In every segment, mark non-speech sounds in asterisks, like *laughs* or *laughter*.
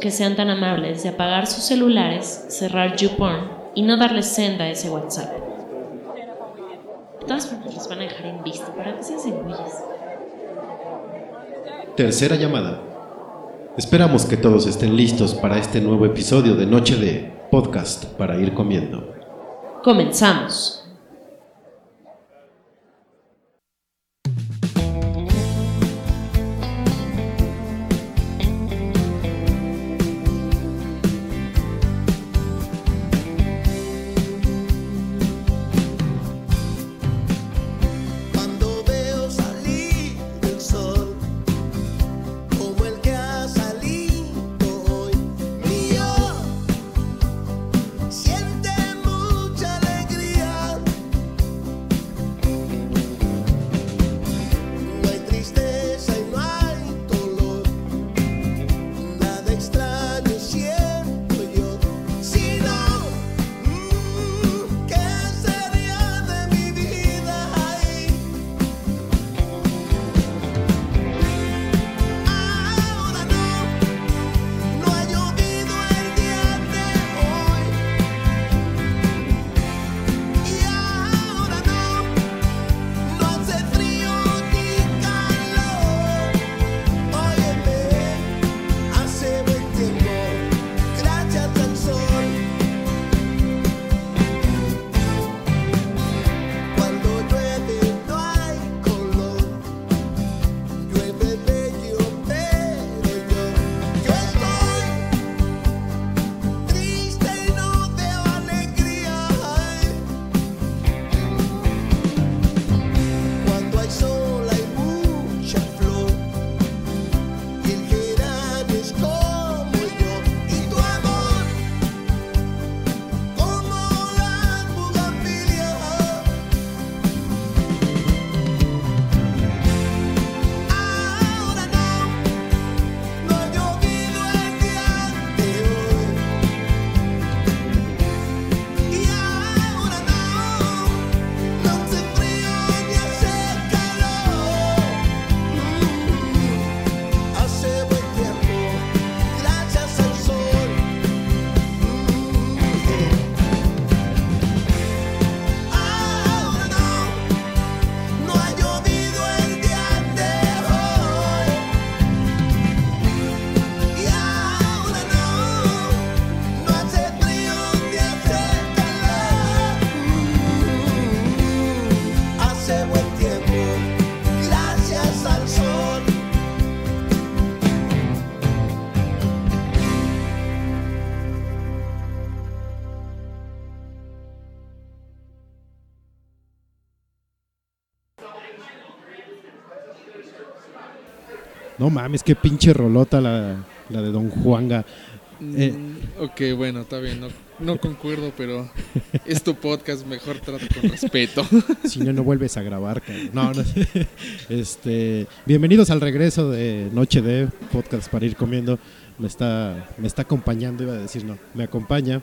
que sean tan amables de apagar sus celulares, cerrar YouPorn y no darles senda a ese WhatsApp. De todas formas, los van a dejar en visto para que se hacen güeyes. Tercera llamada. Esperamos que todos estén listos para este nuevo episodio de Noche de Podcast para ir comiendo. Comenzamos. No mames, qué pinche rolota la, la de Don Juanga. Eh. Mm, ok, bueno, está bien, no, no concuerdo, pero es tu podcast, mejor trata con respeto. *laughs* Si no, no vuelves a grabar, cabrón. No, no. *laughs* Este, bienvenidos al regreso de Noche de Podcast para ir comiendo. Me está, me está acompañando, iba a decir no, me acompaña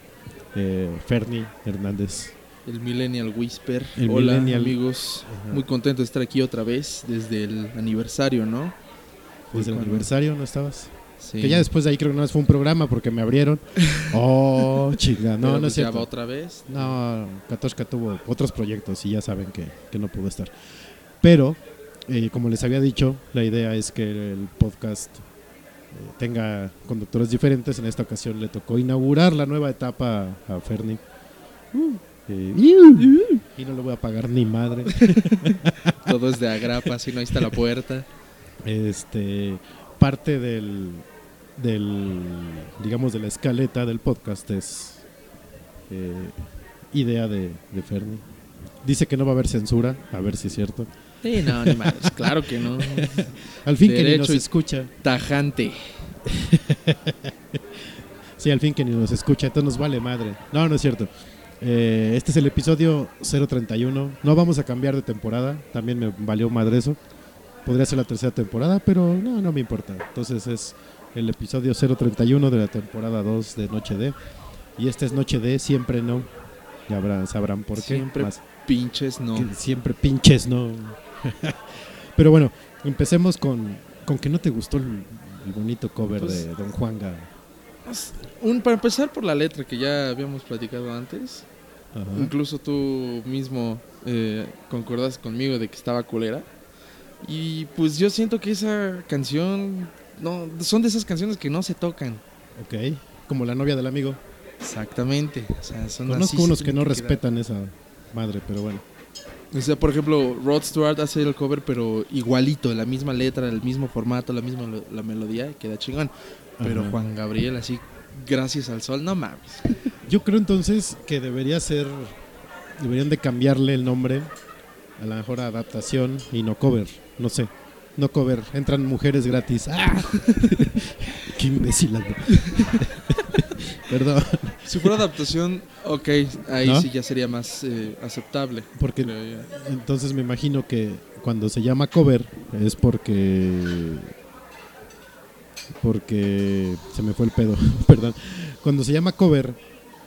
eh, Ferni Hernández. El Millennial Whisper. El Hola, Millennial. amigos. Ajá. Muy contento de estar aquí otra vez desde el aniversario, ¿no? Desde el Cuando- aniversario, ¿no estabas? Sí. Que ya después de ahí creo que no fue un programa porque me abrieron. *laughs* Oh, chinga, no, Pero no pues es ya cierto. va otra vez. No, Katoshka tuvo otros proyectos y ya saben que, que no pudo estar. Pero, eh, como les había dicho, la idea es que el podcast eh, tenga conductores diferentes. En esta ocasión le tocó inaugurar la nueva etapa a Ferni. Eh, y no le voy a pagar ni madre. *laughs* Todo es de agrapa, si no, ahí está la puerta. Este, parte del, del, digamos, de la escaleta del podcast es eh, idea de, de Ferni. Dice que no va a haber censura, a ver si es cierto. Sí, no, ni madres, *laughs* claro que no. *laughs* Al fin que ni Derecho nos y- escucha. Tajante. *laughs* Sí, al fin que ni nos escucha, entonces nos vale madre. No, no es cierto. Eh, este es el episodio 031. No vamos a cambiar de temporada. También me valió madre eso. Podría ser la tercera temporada, pero no, no me importa. Entonces es el episodio 031 de la temporada 2 de Noche D. Y este es Noche D, siempre no. Ya habrá- sabrán por qué. Siempre Más pinches no. siempre pinches, ¿no? *laughs* pero bueno, empecemos con, con que no te gustó el, el bonito cover Pues- de Don Juanga. Un, para empezar por la letra que ya habíamos platicado antes. Ajá. Incluso tú mismo eh, concordas conmigo de que estaba culera. Y pues yo siento que esa canción no son de esas canciones que no se tocan. Ok, como la novia del amigo. Exactamente. O sea, son Conozco unos que no respetan esa madre, pero bueno. O sea, por ejemplo, Rod Stewart hace el cover, pero igualito, la misma letra, el mismo formato, la misma la melodía, y queda chingón. Pero Ajá. Juan Gabriel, así, gracias al sol, no mames. *laughs* Yo creo entonces que debería ser, deberían de cambiarle el nombre a la mejor adaptación y no cover, no sé. No cover, entran mujeres gratis. ¡Ah! *laughs* Qué imbécil. *laughs* Perdón, Si fuera adaptación, ok, ahí ¿No? sí ya sería más eh, aceptable. porque. Entonces me imagino que cuando se llama cover es porque porque se me fue el pedo, *laughs* perdón. Cuando se llama cover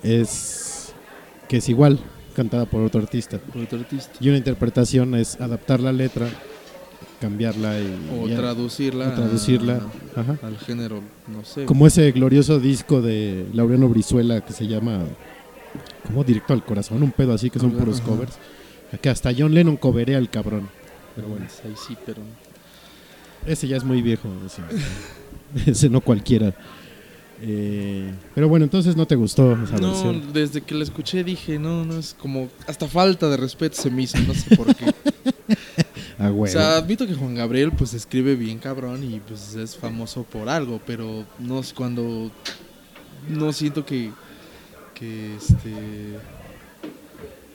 es que es igual cantada por otro artista Por otro artista. y una interpretación es adaptar la letra, cambiarla y O ya- traducirla, o traducirla, a- ajá. al género, no sé. Como ese glorioso disco de Laureano Brizuela que se llama como Directo al Corazón, un pedo así que son puros ajá. covers. Que hasta John Lennon coverea al cabrón. Pero bueno. Pues Ahí sí, pero. Ese ya es muy viejo. Ese, *laughs* ese no cualquiera. Eh, pero bueno, entonces no te gustó esa No, versión. desde que la escuché dije, no, no, es como. Hasta falta de respeto se me hizo, no sé por qué. *laughs* Ah, O güey. sea, admito que Juan Gabriel pues escribe bien cabrón y pues es famoso por algo, pero no es cuando no siento que que este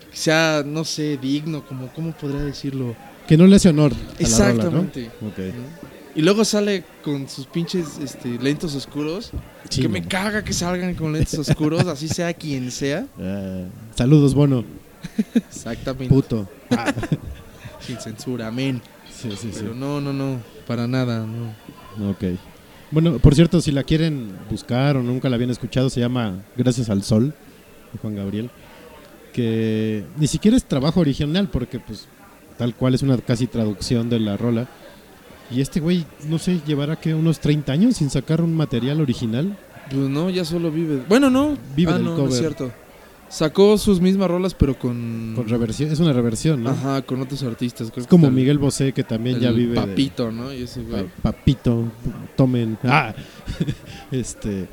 que sea no sé digno, como cómo podría decirlo. que no le hace honor a la rola, Exactamente. ¿no? Ok. Y luego sale con sus pinches este, lentes oscuros, Sí, que me caga que salgan con lentes oscuros, así sea quien sea. *laughs* Ah, saludos, Bono. Exactamente. Puto. Ah, *laughs* Sin censura, amén. sí, sí, sí. Pero no, no, no, para nada, no. Ok. Bueno, por cierto, si la quieren buscar o nunca la habían escuchado, se llama Gracias al Sol, de Juan Gabriel. Que ni siquiera es trabajo original, porque pues tal cual es una casi traducción de la rola. Y este güey, no sé, llevará que unos 30 años sin sacar un material original. Pues no, ya solo vive. Bueno, no. Vive ah, del no, no cover. es cierto. Sacó sus mismas rolas, pero con. Con reversión, es una reversión, ¿no? Ajá, con otros artistas. Creo Es como Miguel Bosé, que también ya vive. de- Papito, ¿no? Y ese güey. Pa- papito, tomen. Ah, *laughs* este.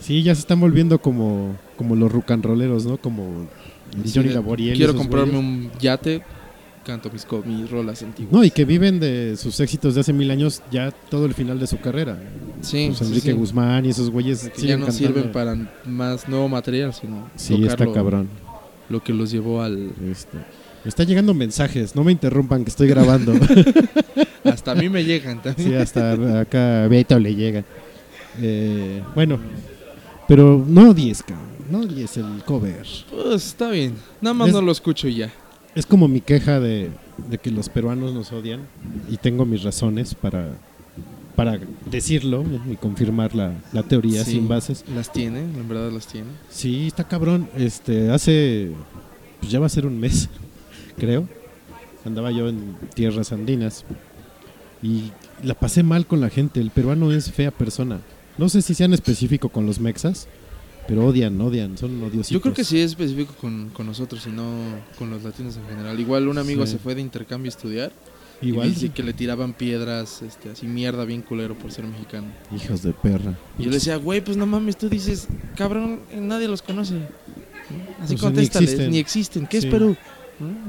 Sí, ya se están volviendo como, como los rucanroleros, ¿no? Como Sí, Johnny de, Laboriel. Quiero comprarme güeyes. un yate, canto mis, mis rolas antiguas. No, y que viven de sus éxitos de hace mil años ya todo el final de su carrera. sí, Pues Enrique sí. Guzmán y esos güeyes Que ya no sirven para más nuevo material, sino Sí, está cabrón. lo que los llevó al. Este, me están llegando mensajes, no me interrumpan que estoy grabando. *laughs* *laughs* Hasta a mí me llegan también. sí, hasta acá a Beto le llega. Eh, bueno, pero no odies, cabrón. No odies el cover. Pues está bien. Nada más Es- no lo escucho y ya. Es como mi queja de, de que los peruanos nos odian y tengo mis razones para, para decirlo y confirmar la, la teoría Sí, sin bases. Las tiene, en verdad las tiene. Sí, está cabrón. Este, hace, pues ya va a ser un mes, *laughs* creo. Andaba yo en tierras andinas y la pasé mal con la gente. El peruano es fea persona. No sé si sean específico con los mexas, pero odian, odian, son odiositos. Yo creo que sí es específico con, con nosotros y no con los latinos en general. Igual un amigo Sí. se fue de intercambio a estudiar Igual, y dice que le tiraban piedras, este, así mierda bien culero por ser mexicano. hijos de perra. Y yo le decía, güey, pues no mames, tú dices, cabrón, eh, nadie los conoce. Así O sea, ni contéstales, existen. ni existen. ¿Qué Sí. es Perú?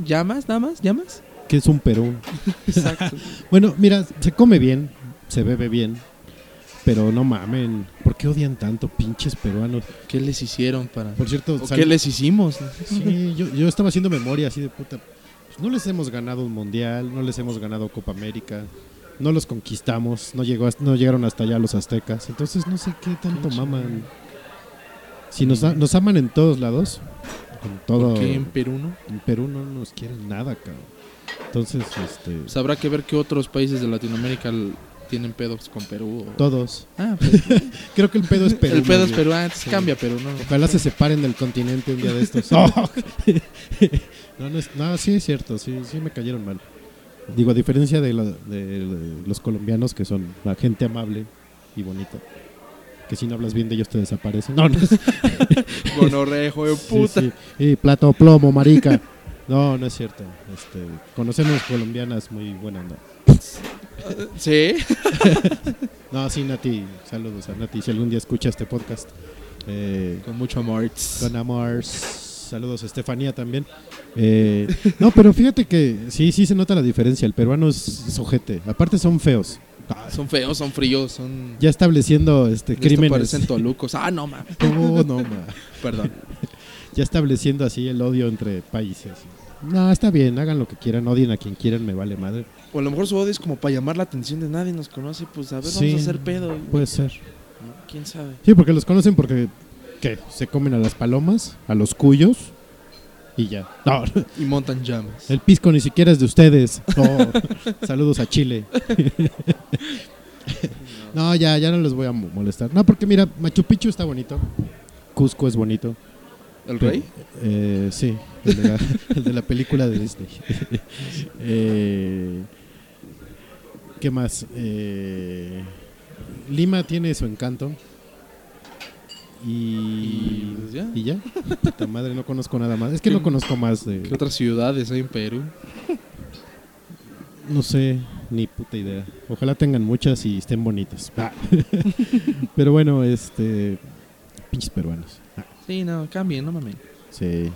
¿Llamas, nada más? ¿Llamas? que es un Perú. *laughs* Exacto. *laughs* Bueno, mira, se come bien, se bebe bien, pero no mamen, ¿por qué odian tanto pinches peruanos? ¿Qué les hicieron para...? Por cierto, ¿O sal- qué les hicimos? sí, yo, yo estaba haciendo memoria así de puta. pues no les hemos ganado un mundial, no les hemos ganado Copa América, no los conquistamos, no llegó, no llegaron hasta allá los aztecas, entonces no sé qué tanto Qué maman. Si nos, nos aman en todos lados, con todo. Que en Perú no. En Perú no nos quieren nada, cabrón. Entonces, este. Pues habrá que ver qué otros países de Latinoamérica tienen pedos con Perú. o- Todos. Ah, pues, *laughs* Creo que el pedo es Perú. el pedo es. Perú, ah, Sí. cambia, pero no. Ojalá se separen del continente un día de estos. *laughs* Oh. *laughs* no, no, es- no, sí es cierto, sí, sí me cayeron mal. Digo, a diferencia de, la- de los colombianos, que son la gente amable y bonita, que si no hablas bien de ellos te desaparecen. No, no. Gonorrejo de puta. sí. Y plato plomo, marica. No, no es cierto. Este, conocemos colombianas muy buena onda. Sí. *laughs* No, sí, Nati, saludos a Nati, si algún día escucha este podcast. Eh, Con mucho amor. Con amor. Saludos a Estefanía también. Eh, no, pero fíjate que sí, sí se nota la diferencia. El peruano es, es ojete. Aparte son feos. Son feos, son fríos, son. Ya estableciendo este Esto crímenes. parecen tolucos. Ah, no mames. *laughs* No, no, ma. Perdón. Ya estableciendo así el odio entre países. No, está bien, hagan lo que quieran, odien a quien quieran, me vale madre. O a lo mejor su odio es como para llamar la atención de nadie nos conoce. Pues a ver, Sí. vamos a hacer pedo. Puede ser. ¿Quién sabe? Sí, porque los conocen porque ¿qué? se comen a las palomas, a los cuyos y ya. No, Y montan llamas. El pisco ni siquiera es de ustedes. Oh, *laughs* saludos a Chile. *laughs* no, ya, ya no les voy a mo- molestar. No, porque mira, Machu Picchu está bonito. Cusco es bonito. ¿El rey? Eh, sí, el de, la, el de la película de Disney. *laughs* Eh, ¿Qué más? Eh, Lima tiene su encanto. Y, Y pues ya. y ya. Puta madre, no conozco nada más. Es que no conozco más de. ¿Qué otras ciudades hay en Perú? No sé, ni puta idea. Ojalá tengan muchas y estén bonitas. Ah. *laughs* Pero bueno, este. Pinches peruanos. Ah, Sí, no, cambien, no mames. sí.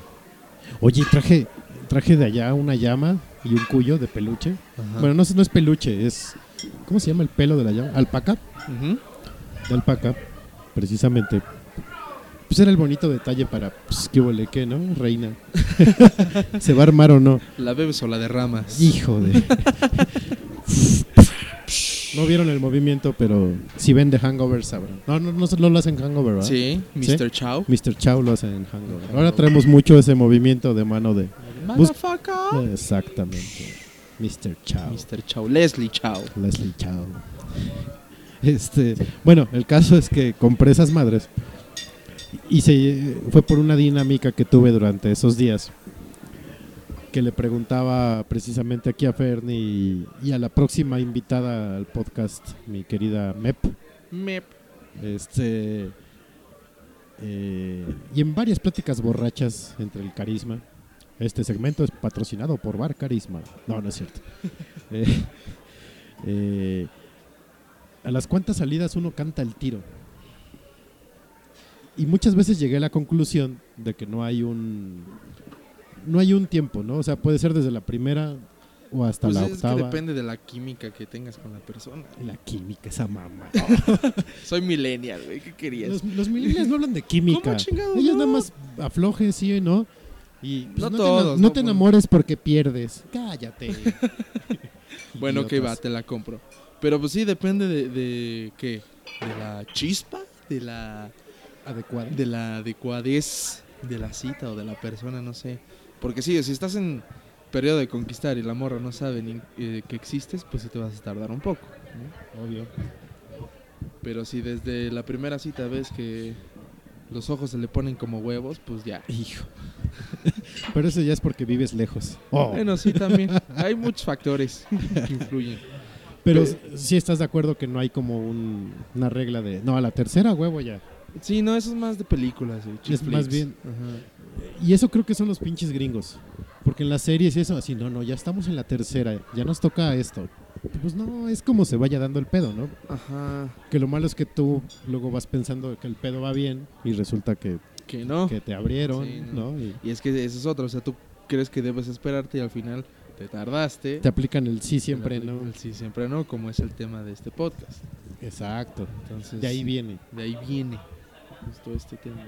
Oye, traje, traje de allá una llama y un cuyo de peluche. Bueno, no, es- no es peluche, es. ¿Cómo se llama el pelo de la llama? Alpaca. De alpaca, precisamente. Pues era el bonito detalle para. Pues, ¿qué huele qué, no? Reina. *laughs* ¿Se va a armar o no? ¿La bebes o la derramas? Hijo de. *laughs* no vieron el movimiento, pero si ven de Hangover sabrán. No, no, no, no lo hacen Hangover, ¿verdad? Sí, Mr. Chow. Mr. Chow lo hace en Hangover. Ahora traemos mucho ese movimiento de mano de. Motherfucker. Exactamente. Mr. Chow. Mr. Chow. Leslie Chow. Leslie Chow. Este, bueno, el caso es que compré esas madres y se fue por una dinámica que tuve durante esos días que le preguntaba precisamente aquí a Fernie y, y a la próxima invitada al podcast, mi querida Mep, Mep. este eh, y en varias pláticas borrachas entre el carisma. Este segmento es patrocinado por Bar Carisma. No, no es cierto. *laughs* Eh, eh, a las cuantas salidas uno canta el tiro. Y muchas veces llegué a la conclusión de que no hay un no hay un tiempo, ¿no? O sea, puede ser desde la primera o hasta Pues la es octava. que depende de la química que tengas con la persona. La química, esa mamá. *laughs* Soy millennial, güey. ¿Qué querías? Los, los millennials no hablan de química. ¿Cómo chingados Ellos no? nada más aflojen, sí o no. Y pues, No no, todos, te, no no, te enamores porque pierdes. Cállate. *laughs* Bueno, que va, te la compro. Pero pues sí, depende de, de qué. De la chispa, de la, Adecuada. de la adecuadez de la cita o de la persona, no sé. Porque sí, si estás en periodo de conquistar y la morra no sabe ni eh, que existes, pues sí te vas a tardar un poco. ¿no? Obvio. Pero si desde la primera cita ves que los ojos se le ponen como huevos, pues ya. Hijo. *laughs* Pero eso ya es porque vives lejos. Oh. Bueno, sí, también. Hay muchos factores que influyen. Pero sí estás de acuerdo que no hay como un- una regla de... No, a la tercera huevo ya. Sí, no, eso es más de películas. eh, Es más bien- Ajá. Y eso creo que son los pinches gringos. Porque en las series y eso, así, no, no, ya estamos en la tercera, ya nos toca esto. Pues no, es como se vaya dando el pedo, ¿no? Ajá. Que lo malo es que tú luego vas pensando que el pedo va bien y resulta que, Que no. que te abrieron, Sí, ¿no? no. Y Y es que eso es otro. O sea, tú crees que debes esperarte y al final te tardaste. te aplican el sí siempre, ¿no? el Sí, siempre no, como es el tema de este podcast. Exacto. Entonces, De ahí viene. de ahí viene justo este tema.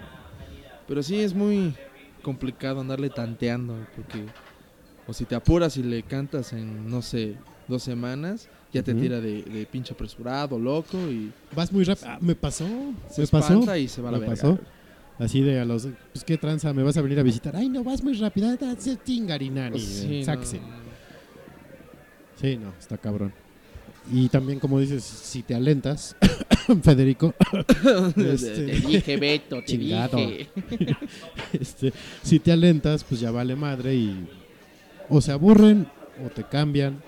Pero sí es muy complicado andarle tanteando, porque o si te apuras y le cantas en, no sé, dos semanas, ya te tira de, de pinche apresurado, loco, y Vas muy rápido. Ah, me pasó. se me pasó. y se va a la Me verga. pasó. Así de a los, pues qué tranza, me vas a venir a visitar. Ay, no, vas muy rápida, se tingarinani, Sí, saxe. no, Sí, no, está cabrón. Y también, como dices, si te alentas, *laughs* Federico, *laughs* Este, Te dije, Beto, te Chingado. dije. *laughs* este, si te alentas, pues ya vale madre y o se aburren o te cambian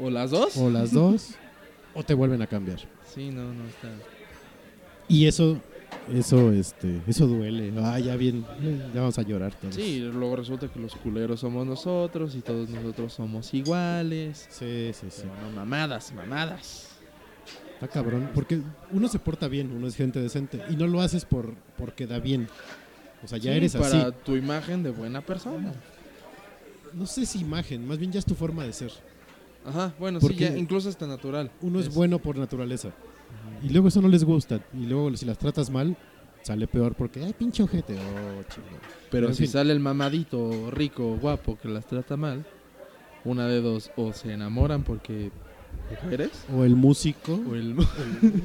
o, ¿O las dos? o las dos o te vuelven a cambiar. Sí, no, no está. Y eso, eso, este, eso duele. Ah, ya bien, ya vamos a llorar todos. Sí, luego resulta que los culeros somos nosotros y todos nosotros somos iguales. sí, sí, sí. No, mamadas, mamadas. Está cabrón, porque uno se porta bien, uno es gente decente y no lo haces por porque da bien. O sea, ya Sí, eres para así. tu imagen de buena persona. No sé si imagen, más bien ya es tu forma de ser. Ajá, bueno, Porque sí, ya, incluso está natural. Uno es bueno por naturaleza. Y luego eso no les gusta. Y luego si las tratas mal, sale peor porque, ay, pinche ojete. Oh. Pero en si fin. sale el mamadito, rico, guapo, que las trata mal, una de dos, o se enamoran porque mujeres, O el músico. o el...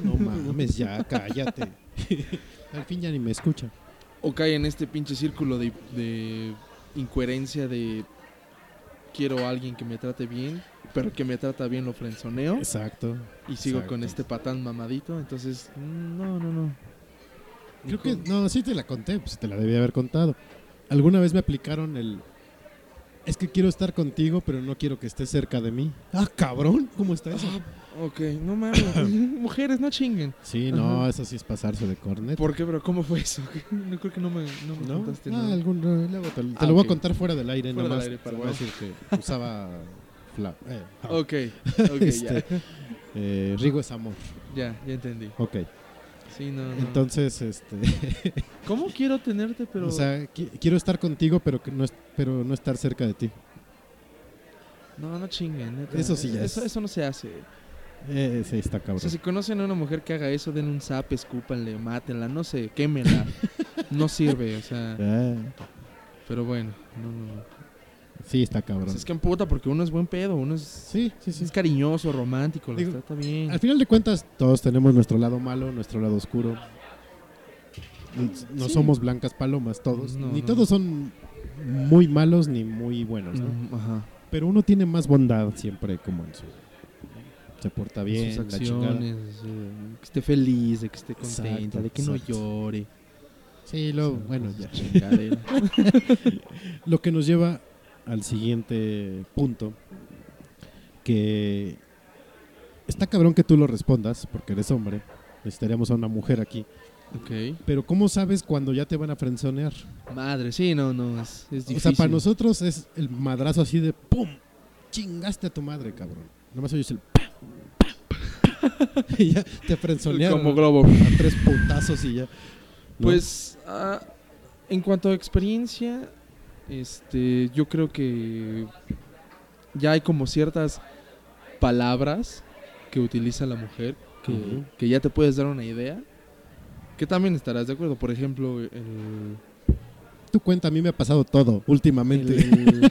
No mames, ya, cállate. Al fin ya ni me escucha. o cae en este pinche círculo de, de incoherencia de quiero a alguien que me trate bien, pero que me trata bien lo frenzoneo Exacto. y sigo exacto. con este patán mamadito, entonces mm, no, no, no. Creo que, no, sí te la conté, pues te la debía haber contado. Alguna vez me aplicaron el. Es que quiero estar contigo, pero no quiero que estés cerca de mí. Ah, cabrón, ¿cómo está eso? Ok, no mames, *coughs* mujeres no chinguen. Sí, no, Ajá. eso sí es pasarse de cornet. ¿Por qué, bro? ¿Cómo fue eso? *laughs* No creo que no me, no me ¿No? contaste. Ah, ¿no? algún- luego te, te Ah, lo voy a contar fuera del aire, Fuera nada del más. aire, para te voy a no. decir que *laughs* usaba fla, eh, Ok, *laughs* ok, Este, ya. eh, Rigo es amor. Ya, ya entendí. Ok. Sí, no, no. Entonces, este, *laughs* ¿Cómo quiero tenerte, pero... o sea, qui- quiero estar contigo, pero que no es, pero no estar cerca de ti. no, no chinguen. neta. Eso sí ya Eso, es- eso no se hace. Eh, sí, está O cabrón. sea, si conocen a una mujer que haga eso, den un zap, escúpanle, mátenla, no sé, quémenla. *laughs* no sirve, o sea... Ah, Pero bueno, no, no, no. Sí, está cabrón. sea, es que emputa porque uno es buen pedo, uno es, Sí, sí, sí. es cariñoso, romántico, Digo, trata bien. Al final de cuentas, todos tenemos nuestro lado malo, nuestro lado oscuro. No Sí. somos blancas palomas todos. No, ni no. todos son muy malos ni muy buenos, ¿no? Mm, Ajá. Pero uno tiene más bondad siempre como en su... Se porta bien, sus la acciones, eh, que esté feliz, de que esté contenta, Exacto, de que no llore. Sí, lo, bueno, ya. *laughs* Lo que nos lleva al siguiente punto, que está cabrón que tú lo respondas, porque eres hombre, necesitaríamos a una mujer aquí, pero ¿cómo sabes cuando ya te van a frenzonear? Madre, sí, no, no, es, es difícil. O sea, para nosotros es el madrazo así de ¡pum! Chingaste a tu madre, cabrón. Nomás oyes el ¡pam! *laughs* y ya te frenzonearon Como globo. a tres putazos y ya. ¿no? Pues, ah, en cuanto a experiencia, este, yo creo que ya hay como ciertas palabras que utiliza la mujer que, que ya te puedes dar una idea. Que también estarás de acuerdo. Por ejemplo, el, tú cuenta, a mí me ha pasado todo últimamente. el-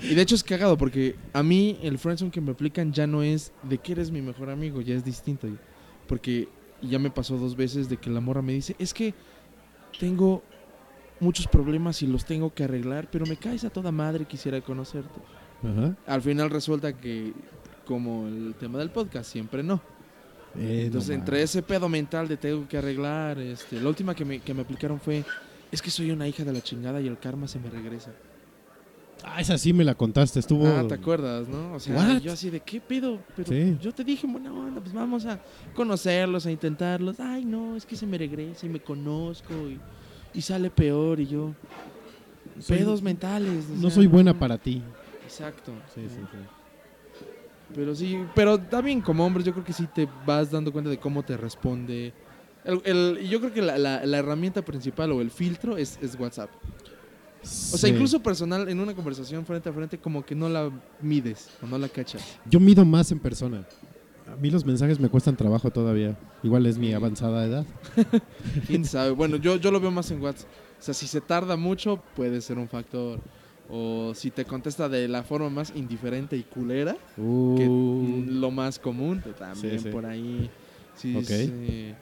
*laughs* y de hecho es cagado porque a mí el friendzone que me aplican ya no es de que eres mi mejor amigo, ya es distinto. Porque ya me pasó dos veces de que la morra me dice, es que tengo muchos problemas y los tengo que arreglar, pero me caes a toda madre, quisiera conocerte. Ajá. Al final resulta que, como el tema del podcast, siempre no. Eh, Entonces, no entre ese pedo mental de tengo que arreglar, este, la última que me, que me aplicaron fue, es que soy una hija de la chingada y el karma se me regresa. Ah, esa sí me la contaste, estuvo... Ah, ¿te acuerdas, no? O sea, What? yo así de, ¿qué pedo? Pero Sí. yo te dije, buena onda, pues vamos a conocerlos, a intentarlos. Ay, no, es que se me regresa y me conozco y, y sale peor y yo... Soy- pedos mentales. No sea, soy buena para ti. Exacto. Sí, sí, sí. Pero sí, pero también como hombres yo creo que sí te vas dando cuenta de cómo te responde. El, yo creo que la, la- la herramienta principal o el filtro es, es WhatsApp. O sea, incluso personal, en una conversación frente a frente, como que no la mides o no la cachas. Yo mido más en persona. A mí los mensajes me cuestan trabajo todavía. Igual es mi avanzada edad. *laughs* ¿Quién sabe? Bueno, yo, yo lo veo más en WhatsApp. O sea, si se tarda mucho, puede ser un factor. O si te contesta de la forma más indiferente y culera, que Uh, lo más común, pues, también Sí, sí. por ahí. Sí, Ok. sí.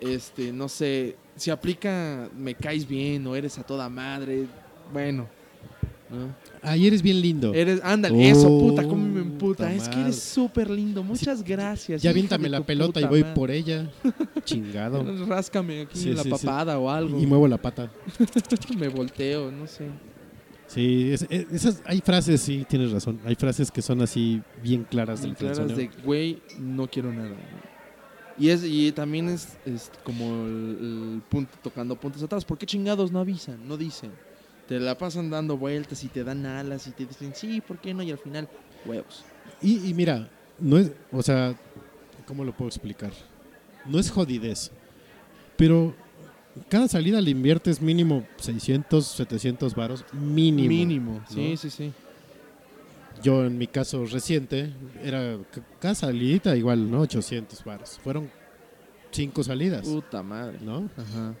este, no sé, si aplica me caes bien o eres a toda madre, bueno. ¿No? Ay, eres bien lindo. Eres, ándale, Oh, eso, puta, cómo me emputa. puta Es que eres súper lindo, muchas gracias. ya aviéntame la pelota y voy madre. por ella. *laughs* Chingado. Ráscame aquí Sí, en la sí, papada o algo. Y muevo la pata. *laughs* me volteo, no sé. Sí, es- es- esas, hay frases, sí, tienes razón. Hay frases que son así bien claras del Bien claras frenzoneo. de, güey, no quiero nada. Y, es, y también es, es como el, el punto, tocando puntos atrás. ¿Por qué chingados no avisan? No dicen. Te la pasan dando vueltas y te dan alas y te dicen, sí, ¿por qué no? Y al final, huevos. Y, y mira, no es, o sea, ¿cómo lo puedo explicar? No es jodidez, pero cada salida le inviertes mínimo 600, 700 varos, mínimo. Mínimo. Sí, ¿no? sí, sí. Yo en mi caso reciente, era ca- cada salidita igual, ¿no? 800 varos. Fueron cinco salidas, Puta madre. ¿no? Ajá.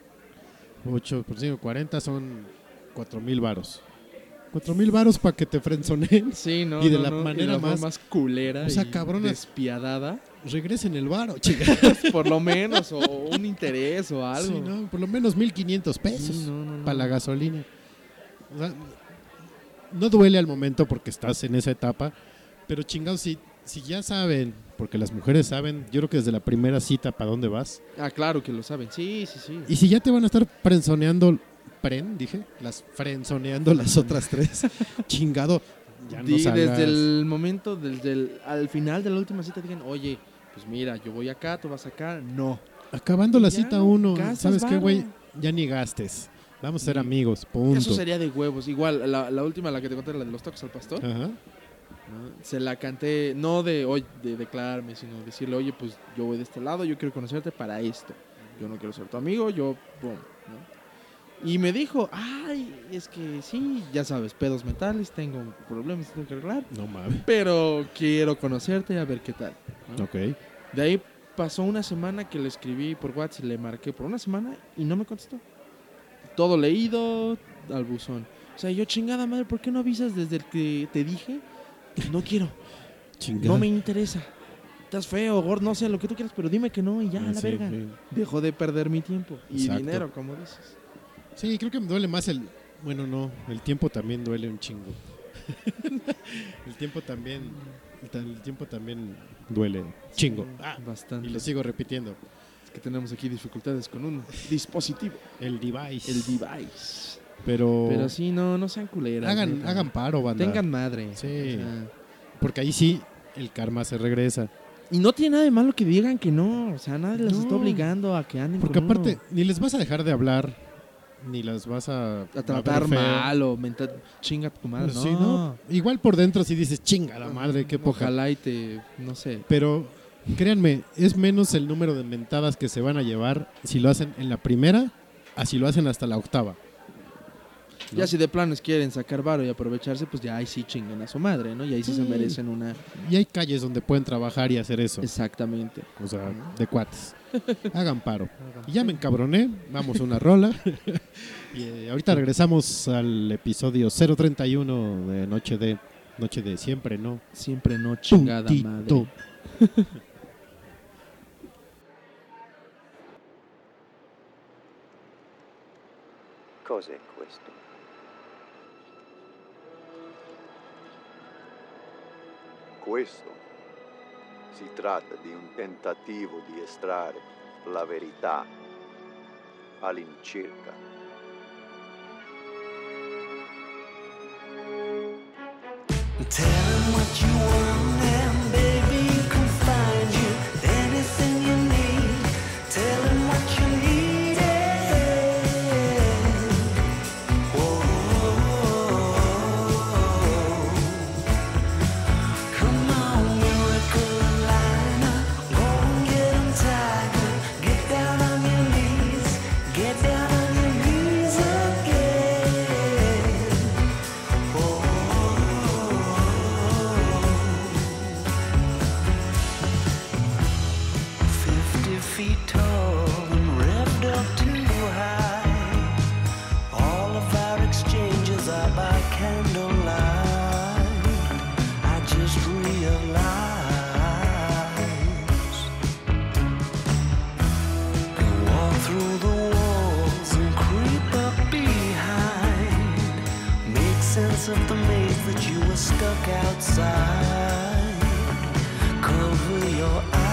8 por 5, 40 son 4000 varos. 4000 varos para que te frenzoneen. *laughs* Sí, no. Y de no, la no, manera más- culera. O sea, y cabronas. Despiadada. Regresen el varo, *laughs* chica. por lo menos. O un interés o algo. Sí, ¿no? Por lo menos 1500 pesos Sí, no, para la gasolina. O sea, no duele al momento porque estás en esa etapa, pero chingados, si, si ya saben, porque las mujeres saben, yo creo que desde la primera cita para dónde vas, Ah, claro que lo saben. Sí, sí, sí. y si ya te van a estar frenzoneando, pren, dije, las frenzoneando las otras tres, *laughs* chingado, ya no salgas. desde el momento, desde el, al final de la última cita, digan, oye, pues mira, yo voy acá, tú vas acá. No. Acabando la Ya, cita uno, ¿sabes qué, güey? Ya ni gastes. Vamos a ser amigos, punto. Eso sería de huevos. Igual, la, la última, la que te conté, la de los tacos al pastor, Ajá. ¿no? se la canté, no de, oye, de declararme, sino decirle, oye, pues yo voy de este lado, yo quiero conocerte para esto. Yo no quiero ser tu amigo, yo, boom, ¿no? Y me dijo, ay, es que sí, ya sabes, pedos mentales, tengo problemas, tengo que arreglar, No mames. pero quiero conocerte, a ver qué tal. ¿no? Ok. De ahí pasó una semana que le escribí por WhatsApp, le marqué por una semana y no me contestó. Todo leído al buzón. O sea, yo chingada madre, ¿por qué no avisas desde el que te dije? No quiero, Chingada. no me interesa. Estás feo, gordo, no sé, lo que tú quieras, pero dime que no y ya, a la Sí, verga. sí. Dejo de perder mi tiempo y Exacto. dinero, como dices. Sí, creo que me duele más el. Bueno, no, el tiempo también duele un chingo. *laughs* el tiempo también. El, tiempo también duele chingo. Ah, Bastante. y lo sigo repitiendo. Es que tenemos aquí dificultades con un dispositivo, El device. el device. Pero. Pero sí, no, no sean culeras. hagan, neta. hagan paro, banda. Tengan madre. Sí. o sea, Porque ahí sí el karma se regresa. Y no tiene nada de malo que digan que no. O sea, nadie les No. está obligando a que anden Porque con aparte, uno. ni les vas a dejar de hablar, ni las vas a. a tratar mal o mentar chinga tu madre. Pues Sí, no. ¿no? Igual por dentro si dices, chinga la madre, qué poca. Ojalá y te. No sé. Pero créanme, es menos el número de mentadas que se van a llevar si lo hacen en la primera, a si lo hacen hasta la octava. ¿no? Ya si de planes quieren sacar varo y aprovecharse, pues ya ahí sí chingan a su madre, ¿no? Y ahí sí, se Sí. merecen una. Y hay calles donde pueden trabajar y hacer eso. Exactamente. O sea, de cuates. *laughs* Hagan paro. Y ya me encabroné. Vamos a una rola. *laughs* y eh, ahorita regresamos al episodio 031 de Noche de Noche de Siempre, ¿no? Siempre no chingada Puntito. madre. Cos'è questo? Questo si tratta di un tentativo di estrarre la verità all'incirca. Tell him what you want face of the maze that you were stuck outside. Cover your eyes.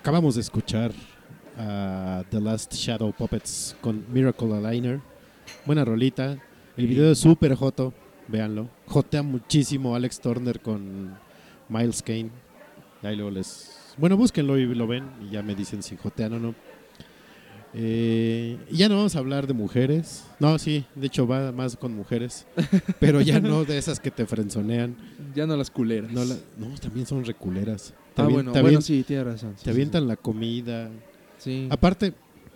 Acabamos de escuchar a The Last Shadow Puppets con Miracle Aligner. Buena rolita. El video es súper joto. Véanlo. Jotea muchísimo Alex Turner con Miles Kane. Ahí luego les. Bueno, búsquenlo y lo ven y ya me dicen si jotean o no. Eh, ya no vamos a hablar de mujeres. No, sí, de hecho va más con mujeres. pero ya no de esas que te frenzonean. *laughs* Ya no las culeras. No, la- no, también son reculeras. Ah, avien- bueno, bueno, sí, tienes razón. Sí, Te avientan la comida. Sí. Aparte,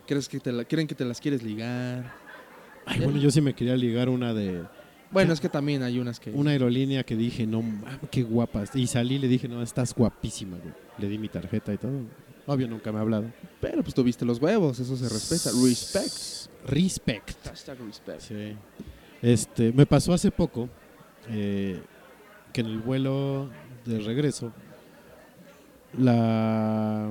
¿Crees que te la, ¿Creen que te las quieres ligar? ay, bueno, yo sí me quería ligar una de Bueno, es que también hay unas que... una aerolínea que dije, no, mames, qué guapas. Y salí y le dije, no, estás guapísima, güey. Le di mi tarjeta y todo. Obvio, nunca me ha hablado. Pero pues tuviste los huevos, eso se respeta. Respect. Respect. Hashtag respect. Sí. Este, me pasó hace poco eh, que en el vuelo de regreso la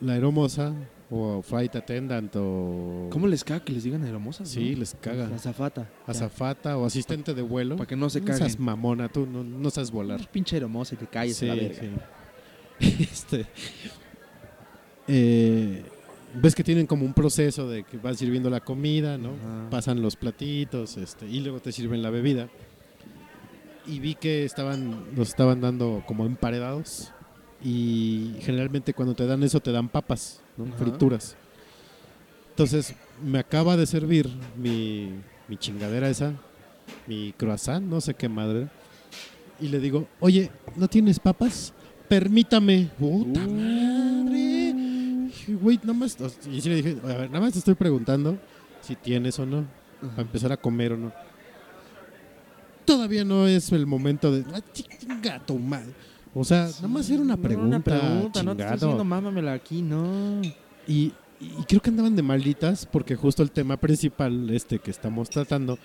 la aeromoza o flight attendant o ¿Cómo les caga que les digan hermosas? sí no? les caga La zafata. azafata o asistente de vuelo Para que no se no caguen. seas mamona tú no, no sabes volar Pinche hermosa y te calles Sí, a la verga. sí. *laughs* Este, eh, ves que tienen como un proceso de que vas sirviendo la comida, ¿no? Ajá. Pasan los platitos, este, y luego te sirven la bebida. Y vi que estaban, los estaban dando como emparedados. Y generalmente cuando te dan eso te dan papas, ¿no? Frituras. Entonces me acaba de servir mi, mi chingadera esa, mi croissant, no sé qué madre. Y le digo, oye, ¿no tienes papas? Permítame. Puta madre. Dije, güey, nada más. Y sí le dije, a ver, nada más te estoy preguntando si tienes o no. Para empezar a comer o no. Todavía no es el momento de. "Ah, chinga tu madre". O sea, nada más era una pregunta. una pregunta, no te estoy diciendo mámamela aquí, no. Y, y creo que andaban de malditas porque justo el tema principal este que estamos tratando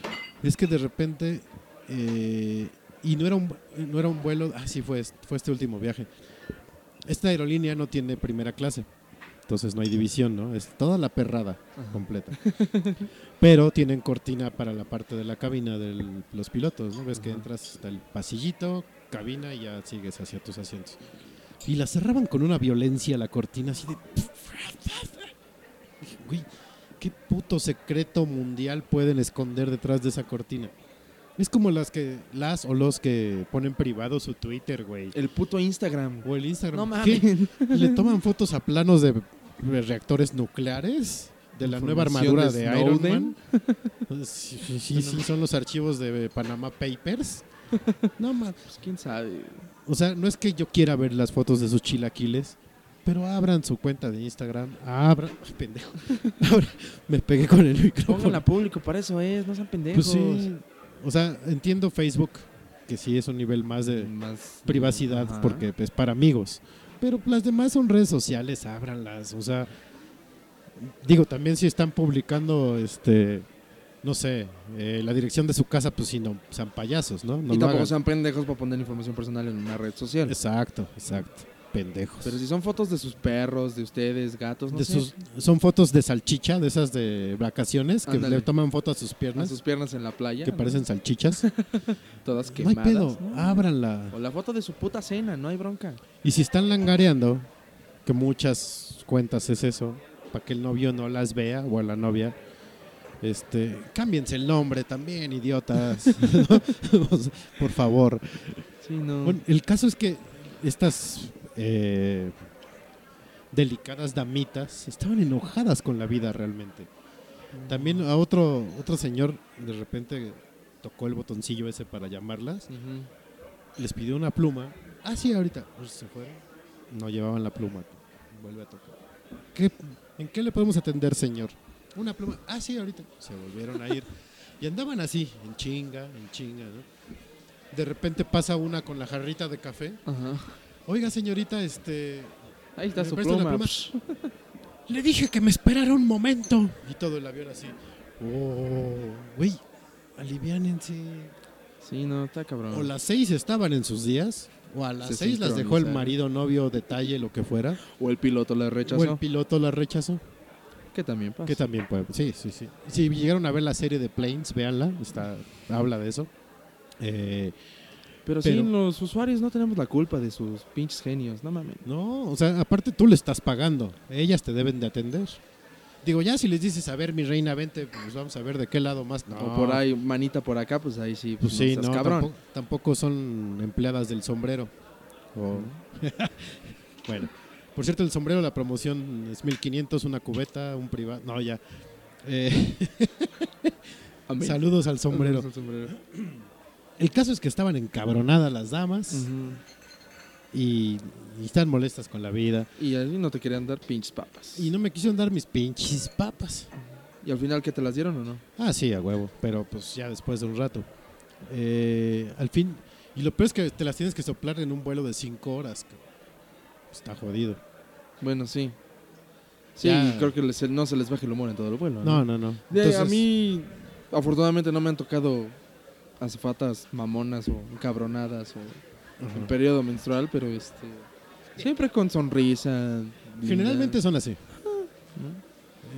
es que de repente eh, y no era un no era un vuelo, ah sí fue fue este último viaje. Esta aerolínea no tiene primera clase. Entonces no hay división, ¿no? Es toda la perrada completa. Pero tienen cortina para la parte de la cabina de los pilotos, ¿no? Ves que entras hasta el pasillito, cabina y ya sigues hacia tus asientos. Y la cerraban con una violencia la cortina así de *laughs* Dije, güey, ¿qué puto secreto mundial pueden esconder detrás de esa cortina? Es como las que, las o los que ponen privado su Twitter, güey. El puto Instagram. O el Instagram. No ¿Qué? mames. *laughs* ¿Le toman fotos a planos de reactores nucleares? ¿De la nueva armadura de Iron. Man? Sí, *laughs* sí, sí, sí, son los archivos de Panama Papers. *laughs* No mames. Pues quién sabe. O sea, no es que yo quiera ver las fotos de sus chilaquiles, pero abran su cuenta de Instagram. Abran. Ay, pendejo. *laughs* Abran. Me pegué con el micrófono. Pónganla público, para eso es, no sean pendejos. Pues sí. O sea, entiendo Facebook, que sí es un nivel más de Más privacidad, Ajá. porque es para amigos. Pero las demás son redes sociales, ábranlas. O sea, digo, también si están publicando, este, no sé, eh, la dirección de su casa, pues si no, sean payasos, ¿no? No y tampoco hagan. sean pendejos para poner información personal en una red social. Exacto, exacto. Pendejos. Pero si son fotos de sus perros, de ustedes, gatos, no De sé, sus- son fotos de salchicha, de esas de vacaciones, que Ándale. le toman foto a sus a piernas, sus piernas en la playa, que ¿no? parecen salchichas. *laughs* todas no hay quemadas. pedo, ¿no? ábranla. O la foto de su puta cena, no hay bronca. Y si están langareando, que muchas cuentas es eso, para que el novio no las vea o a la novia, este, cámbiense el nombre también, idiotas. *laughs* *laughs* Por favor. Sí, no. Bueno, el caso es que estas eh, delicadas damitas estaban enojadas con la vida realmente. También a otro, otro señor de repente tocó el botoncillo ese para llamarlas les pidió una pluma. Ah, sí, ahorita. Pues se fueron. No llevaban la pluma. Vuelve a tocar. ¿Qué- ¿En qué le podemos atender, señor? Una pluma. Ah, sí, ahorita. Se volvieron a ir. Y andaban así, en chinga, en chinga, ¿no? De repente pasa una con la jarrita de café. Ajá. Oiga, señorita, este. Ahí está ¿Me su pluma. pluma? Psh. *laughs* Le dije que me esperara un momento. Y todo el avión así. Oh, güey, aliviánense. Sí, no, está cabrón. O las seis estaban en sus días, o a las Se seis las dejó el marido, novio, detalle, lo que fuera, O el piloto la rechazó. o el piloto la rechazó, Que también pasa. que también puede. Sí, sí, sí. Si llegaron a ver la serie de Planes, véanla, está, habla de eso. Eh, Pero, sí, pero- los usuarios no tenemos la culpa de sus pinches genios, no mames. no, o sea, aparte tú le estás pagando, ellas te deben de atender. Digo, ya si les dices, a ver, mi reina, vente, pues vamos a ver de qué lado más. No, O por ahí, manita por acá, pues ahí sí, Pues pues, sí, no cabrón. Tampoco, tampoco son empleadas del sombrero. *laughs* Bueno, por cierto, el sombrero, la promoción es 1500, una cubeta, un privado. No, ya. Eh, *laughs* saludos al sombrero. Saludos al sombrero. El caso es que estaban encabronadas las damas y, y están molestas con la vida. Y ahí no te querían dar pinches papas. Y no me quisieron dar mis pinches papas. ¿Y al final qué te las dieron o no? Ah, sí, a huevo, pero pues ya después de un rato. Eh, al fin, y lo peor es que te las tienes que soplar en un vuelo de 5 horas. Está jodido. Bueno, sí. Sí, Ya. creo que les- no se les baje el humor en todo el vuelo. No, no, no. De- a mí, afortunadamente, no me han tocado azafatas mamonas o encabronadas o ajá. en periodo menstrual, pero este siempre con sonrisa. linda. Generalmente son así.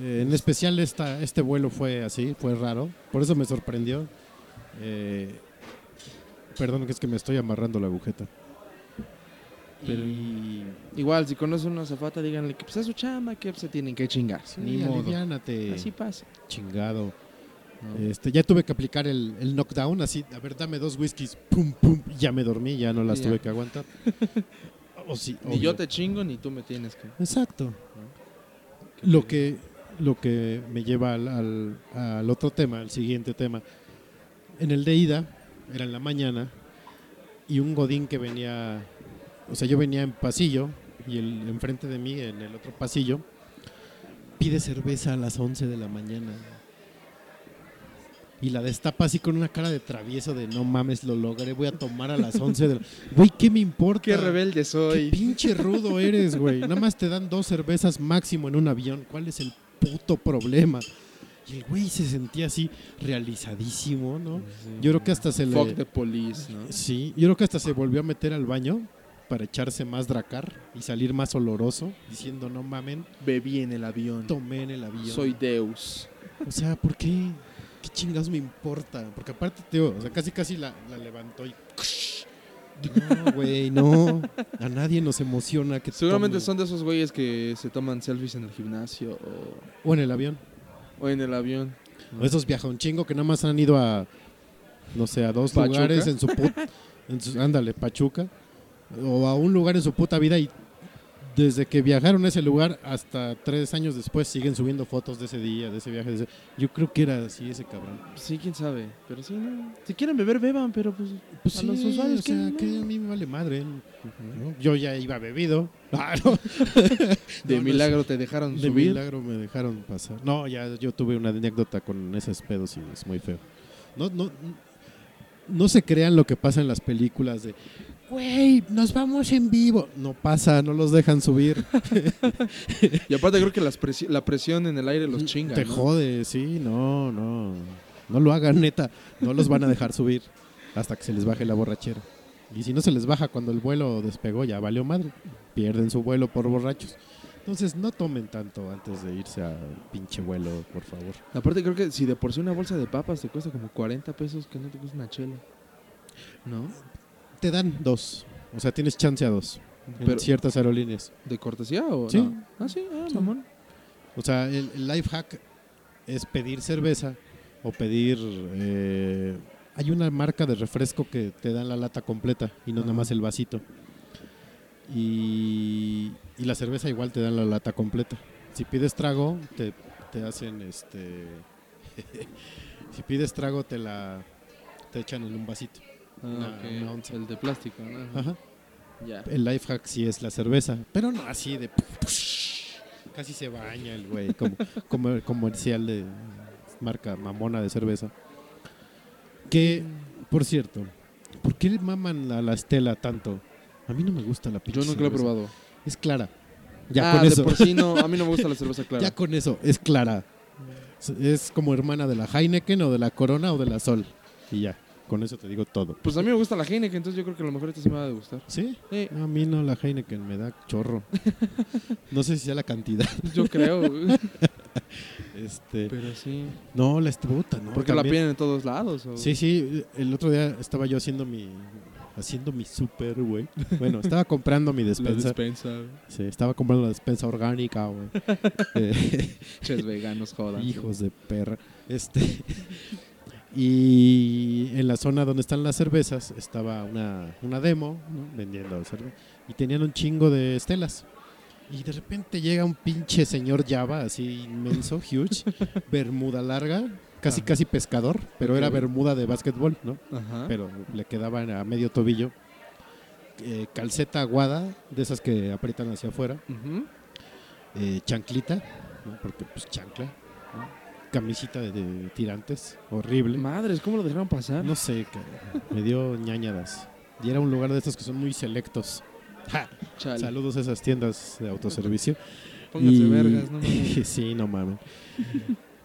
Eh, en especial esta, este vuelo fue así, fue raro. Por eso me sorprendió. Eh, perdón, que es que me estoy amarrando la agujeta. Pero- Y- Igual, si conoce una azafata, díganle que pues es su chamba, que se tienen que chingar. Sí, Ni modo. aliviánate. Así pasa. Chingado. ¿no? Este, ya tuve que aplicar el, el knockdown, así, a ver, dame dos whiskies, pum, pum, ya me dormí, ya no las Ya. tuve que aguantar. *laughs* o sí, Ni obvio. yo te chingo, ni tú me tienes que. Exacto. Lo que, lo que me lleva al, al- al otro tema, al siguiente tema. En el de ida, era en la mañana, y un godín que venía, o sea, yo venía en pasillo, y el enfrente de mí, en el otro pasillo, pide cerveza a las 11 de la mañana. Y la destapa así con una cara de travieso de no mames, lo logré, voy a tomar a las 11 de la... *laughs* Güey, ¿qué me importa? Qué rebelde Qué soy. pinche rudo eres, güey. Nada más te dan dos cervezas máximo en un avión. ¿Cuál es el puto problema? Y el güey se sentía así realizadísimo, ¿no? Yo creo que hasta se le... Fuck the police, ¿no? Sí, yo creo que hasta se volvió a meter al baño para echarse más dracar y salir más oloroso, diciendo no mamen, Bebí en el avión. tomé en el avión. Soy Deus. O sea, ¿por qué? ¿Qué chingados me importa? Porque aparte, tío, o sea, casi casi la, la levantó y... No, güey, no. A nadie nos emociona que Seguramente tome- son de esos güeyes que se toman selfies en el gimnasio o, O en el avión. o en el avión. O esos viaja un chingo que nada más han ido a, no sé, a dos Pachuca. lugares en su puta... ándale, Pachuca. O a un lugar en su puta vida y desde que viajaron a ese lugar hasta tres años después siguen subiendo fotos de ese día, de ese viaje. de ese- Yo creo que era así ese cabrón. Sí, quién sabe. Pero sí, no. Si quieren beber, beban, pero pues. Pues a sí, los usuarios, o que a mí me vale madre. ¿no? Yo ya iba bebido. *laughs* Ah. De milagro te dejaron De subir. milagro me dejaron pasar. No, ya yo tuve una anécdota con esos pedos y es muy feo. No, no, no se crean lo que pasa en las películas de, güey, nos vamos en vivo. No pasa, no los dejan subir. *laughs* Y aparte, creo que las presi- la presión en el aire los chinga. Te ¿no? jode, sí, no, no. No lo hagan, neta. No los van a dejar subir hasta que se les baje la borrachera. Y si no se les baja cuando el vuelo despegó, ya valió madre. Pierden su vuelo por borrachos. Entonces no tomen tanto antes de irse al pinche vuelo, por favor. Aparte, creo que si de por sí una bolsa de papas te cuesta como 40 pesos, que no te cuesta una chela. ¿No? Te dan dos. O sea, tienes chance a dos. En ciertas aerolíneas. ¿De cortesía o Sí. no? Ah, sí, ah, Sí. mamón. O sea, el, el life hack es pedir cerveza o pedir... eh, hay una marca de refresco que te dan la lata completa y no nada más el vasito. Y, y la cerveza igual te dan la lata completa. Si pides trago, te, te hacen este... *laughs* si pides trago, te la te echan en un vasito. Ah, Una- ok. una onza. El de plástico, ¿no? Ajá. Ya. El life hack sí es la cerveza, pero no así de... Casi se baña el güey, como, como comercial de marca mamona de cerveza. Que, por cierto, ¿por qué maman a la Estela tanto? A mí no me gusta la pinche Yo nunca lo he probado. Es clara. Ya ah, con eso. de por sí no. A mí no me gusta la *laughs* cerveza clara. Ya con eso, es clara. Es como hermana de la Heineken o de la Corona o de la Sol. Y ya, con eso te digo todo. Pues a mí me gusta la Heineken, entonces yo creo que a lo mejor esta sí me va a gustar. ¿Sí? Sí, A mí no, la Heineken me da chorro. *laughs* No sé si sea la cantidad. yo creo. *laughs* Este, Pero sí. no, la estubuta, ¿no? Porque la piden en todos lados. o- Sí, sí, el otro día estaba yo haciendo mi haciendo mi super, güey. Bueno, estaba comprando mi *laughs* La despensa. despensa. Sí, estaba comprando la despensa orgánica, güey. Eh, Ches veganos, jodan. hijos de perra. Este y en la zona donde están las cervezas estaba una, una demo ¿no? vendiendo cerveza y tenían un chingo de estelas. Y de repente llega un pinche señor Java, así inmenso, *laughs* huge, bermuda larga, casi Ajá. casi pescador, pero era bermuda de básquetbol, ¿no? Ajá. Pero le quedaba a medio tobillo. Eh, calceta aguada, de esas que aprietan hacia afuera. Eh, chanclita, ¿no? porque pues chancla. Camisita de, de tirantes, horrible. Madres, ¿cómo lo dejaron pasar? No sé, me dio ñañadas. Y era un lugar de estos que son muy selectos. Ja. Saludos a esas tiendas de autoservicio. *laughs* Pónganse Y- vergas, no mames. *laughs* sí, no mames.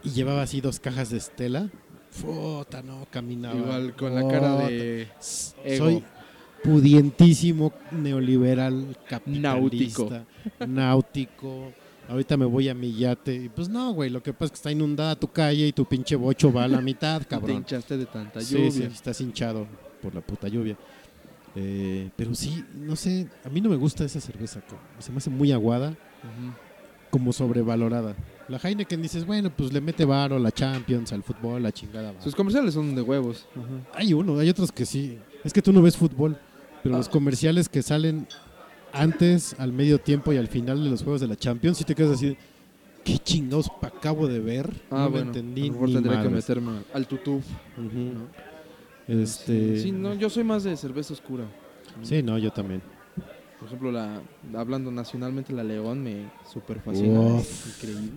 y llevaba así dos cajas de Estela. Puta, no, caminaba. Igual con la cara de. ego. Soy pudientísimo neoliberal capitalista. Náutico. *laughs* Ahorita me voy a mi yate. Y pues no, güey, lo que pasa es que está inundada tu calle y tu pinche bocho va a la mitad, *laughs* Te cabrón. hinchaste de tanta Sí, lluvia. sí, estás hinchado por la puta lluvia. Eh, pero sí, no sé, a mí no me gusta esa cerveza, cabrón. se me hace muy aguada, como sobrevalorada. La Heineken dices, bueno, pues le mete varo, la Champions, al fútbol, la chingada. Sus comerciales son de huevos. Hay uno, hay otros que sí. Es que tú no ves fútbol, pero Ah. los comerciales que salen antes, al medio tiempo y al final de los juegos de la Champions, sí te quedas así, ¿qué chingados acabo de ver? Ah, no bueno. entendí a lo mejor tendría que meterme al. ¿no? Este, Sí, no, yo soy más de cerveza oscura. sí, no, yo también. Por ejemplo, la hablando nacionalmente, la León me super fascina. Uf. Increíble.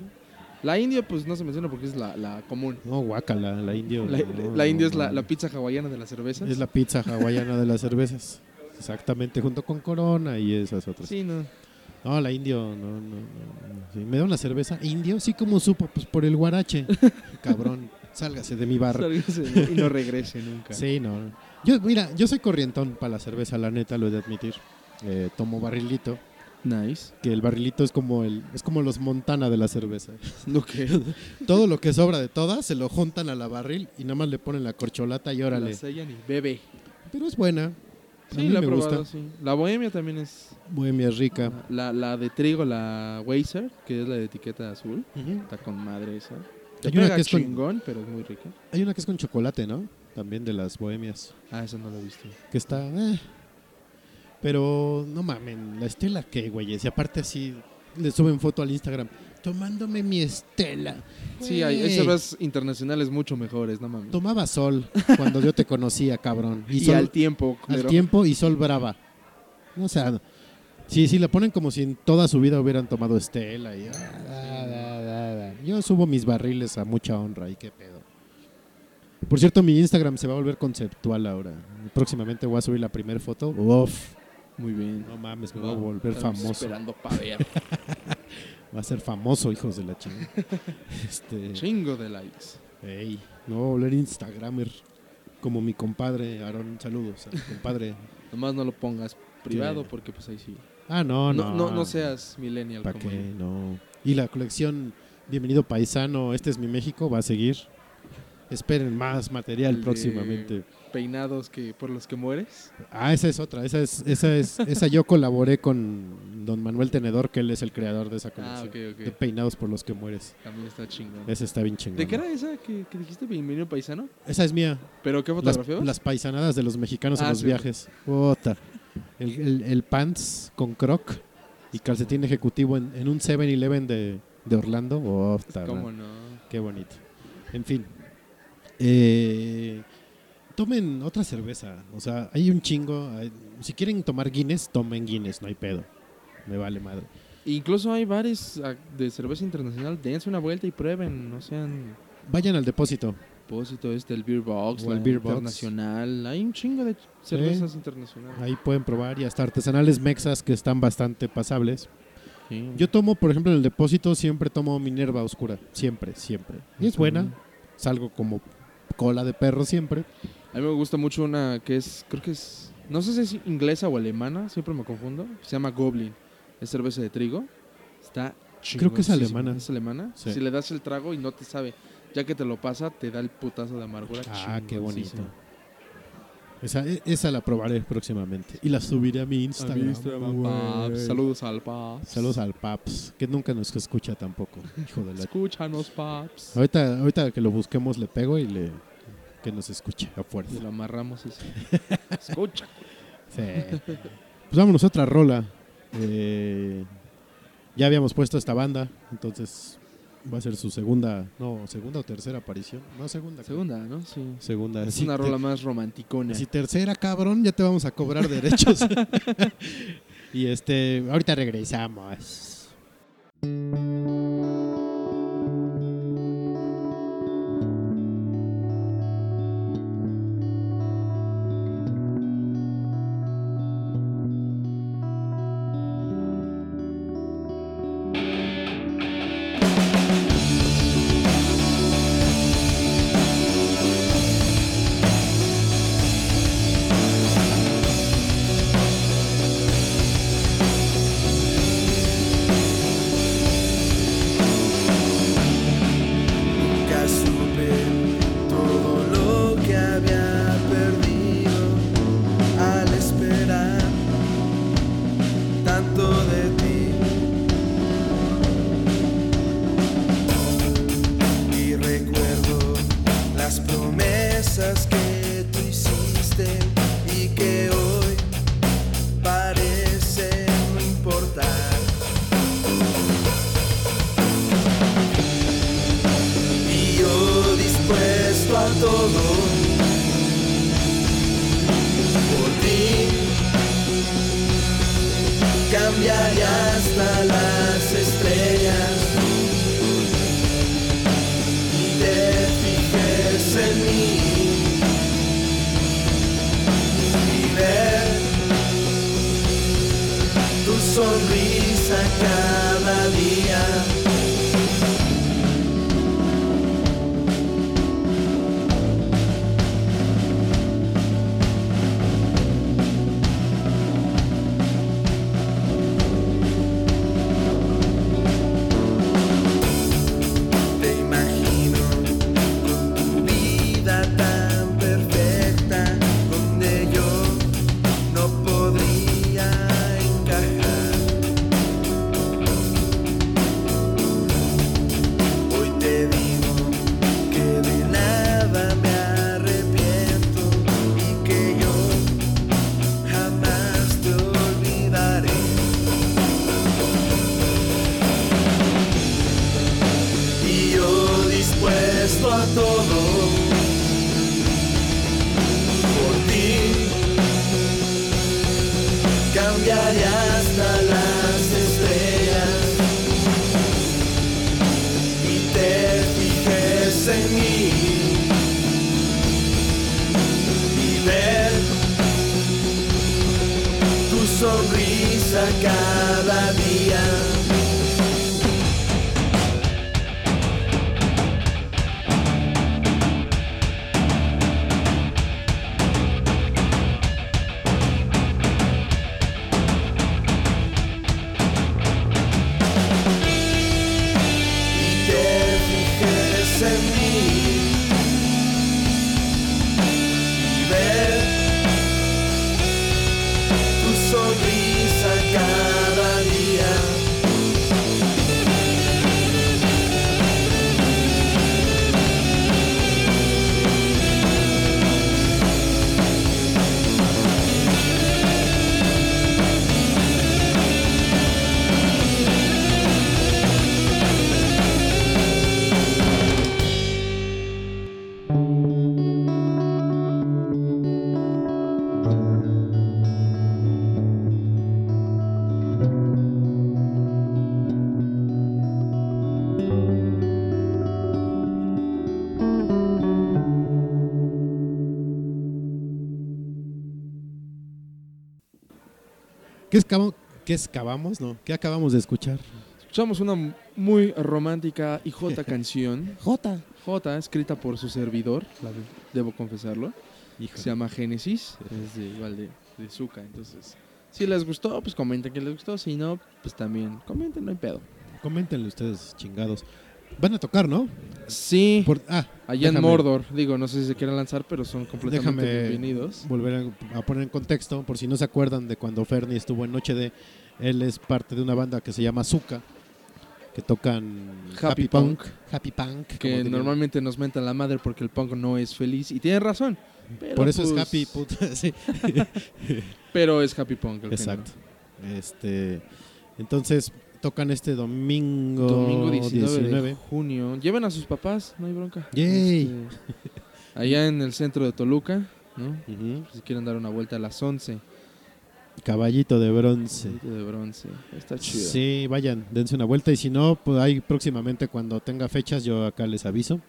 La india, pues no se menciona porque es la, la común. No, guacala, la indio. La, no, la india es la pizza hawaiana de las cervezas. Es la pizza hawaiana de las cervezas. Exactamente, junto con Corona y esas otras. Sí, no. No, la indio, no, no, no. no. Sí, ¿Me da una cerveza? ¿Indio? Sí, como supo, pues por el guarache. *laughs* Cabrón, sálgase de mi bar. Sálgase y no regrese nunca. Sí, no. Yo, mira, yo soy corrientón para la cerveza, la neta, lo he de admitir. Eh, tomo barrilito, Nice. que el barrilito es como el, es como los Montana de la cerveza. *laughs* Ok. Todo lo que sobra de todas se lo juntan a la barril y nada más le ponen la corcholata y órale. La sellan y bebe. Pero es buena. Sí, la he probado, gusta. sí. La bohemia también es. Bohemia es rica. La, la de trigo, la Weiser, que es la de etiqueta azul. Ujú. Está con madre esa. Te Hay una pega que es con- chingón, pero es muy rica. Hay una que es con chocolate, ¿no? También de las bohemias. Ah, esa no la he visto. Que está. eh. Pero no mamen, la estela qué, güey. Y aparte así le suben foto al Instagram. Tomándome mi estela. Sí, hay, hay cervezas internacionales mucho mejores, no mames. Tomaba sol cuando yo te conocía, cabrón. *laughs* Y, sol- al tiempo, al tiempo y sol brava. O sea, sí, sí, la ponen como si en toda su vida hubieran tomado estela. Y, ah, da, da, da, da. Yo subo mis barriles a mucha honra y qué pedo. Por cierto, mi Instagram se va a volver conceptual ahora. Próximamente voy a subir la primera foto. Uf, Muy bien. no mames, me voy a volver Estamos famoso. Esperando pa' ver. *laughs* Va a ser famoso, hijos de la chingada. *laughs* este, Chingo de likes. ey, no voy a volver Instagramer. Como mi compadre, Aaron, saludos. al compadre. *laughs* Nomás no lo pongas privado ¿Qué? porque pues ahí sí. Ah, no, No, no. no, no seas millennial ¿Para qué? yo. No. Y la colección Bienvenido Paisano, este es mi México, va a seguir. Esperen más material El de próximamente. Peinados que por los que mueres. Ah, esa es otra, esa es, esa es, esa yo colaboré con Don Manuel Tenedor, que él es el creador de esa Ah, colección. ok, De ok. peinados por los que mueres. También está chingón. Esa está bien chingona. ¿De qué era esa que, que dijiste, Bienvenido Paisano? Esa es mía. ¿Pero qué Las, fotografió? las paisanadas de los mexicanos en Ah, los sí. viajes. El, el- el pants con croc y calcetín ejecutivo en, en un 7-Eleven de, de Orlando. Puta, ¿Cómo no? Qué bonito. En fin. Eh, tomen otra cerveza. O sea, hay un chingo. hay- si quieren tomar Guinness, tomen Guinness, no hay pedo. Me vale madre. Incluso hay bares ah, de cerveza internacional. Dense una vuelta y prueben. No sean Vayan al depósito. depósito este, el Beer Box, O el Beer Box. Internacional. Hay un chingo de cervezas internacionales. Ahí pueden probar y hasta artesanales mexas que están bastante pasables. Sí. Yo tomo, por ejemplo, en el depósito siempre tomo Minerva Oscura. Siempre, siempre. Y es buena. Salgo como cola de perro siempre. A mí me gusta mucho una que es, creo que es, no sé si es inglesa o alemana, siempre me confundo. Se llama Goblin. Es cerveza de trigo. Está Creo que es alemana. ¿Es alemana? Sí. Si le das el trago y no te sabe, ya que te lo pasa, te da el putazo de amargura. Ah, qué bonito. Esa, e- esa la probaré próximamente. Y la subiré a mi A Instagram. mi Instagram, paps. Saludos al Paps. Saludos al Paps, que nunca nos escucha tampoco. Hijo de la... Escúchanos, Paps. Ahorita, ahorita que lo busquemos le pego y le que nos escuche a fuerza. Y lo amarramos y *laughs* Escucha. Sí. Pues vámonos a otra rola. Eh, ya habíamos puesto esta banda, entonces va a ser su segunda, no, segunda o tercera aparición. No, segunda. creo. Segunda, ¿no? Sí. Segunda. Es una rola más romanticona. Si tercera, cabrón, ya te vamos a cobrar *laughs* derechos. *laughs* y este, ahorita regresamos. Cambiaré hasta las estrellas y te fijes en mí y ver tu sonrisa cada día. ¿Qué, escabo- qué excavamos? No, ¿qué acabamos de escuchar? Escuchamos una muy romántica y jota *laughs* canción. J. J, escrita por su servidor, la de- debo confesarlo. Se llama Génesis, es de, igual de, de Zuka. Entonces, si les gustó, pues comenten que les gustó. Si no, pues también comenten, no hay pedo. Coméntenle ustedes, chingados. Van a tocar, ¿no? Sí, Por, ah, allá en Mordor. Digo, no sé si se quieren lanzar, pero son completamente Déjame bienvenidos. volver a, a poner en contexto, por si no se acuerdan de cuando Fernie estuvo en Noche de. Él es parte de una banda que se llama Zuka, que tocan Happy Punk. Happy Punk. Que normalmente nos mentan la madre porque el punk no es feliz. Y tienen razón. pero Por eso es pues- Happy puta, *laughs* sí. *laughs* Pero es Happy Punk. el Exacto. Este, entonces tocan este domingo, género. Domingo 19, 19. de junio. Lleven a sus papás, no hay bronca. Yay. Este, allá en el centro de Toluca. Si quieren dar una vuelta a las 11. Caballito de bronce. De bronce. Está chido. Sí, vayan, dense una vuelta y si no, pues ahí próximamente cuando tenga fechas yo acá les aviso.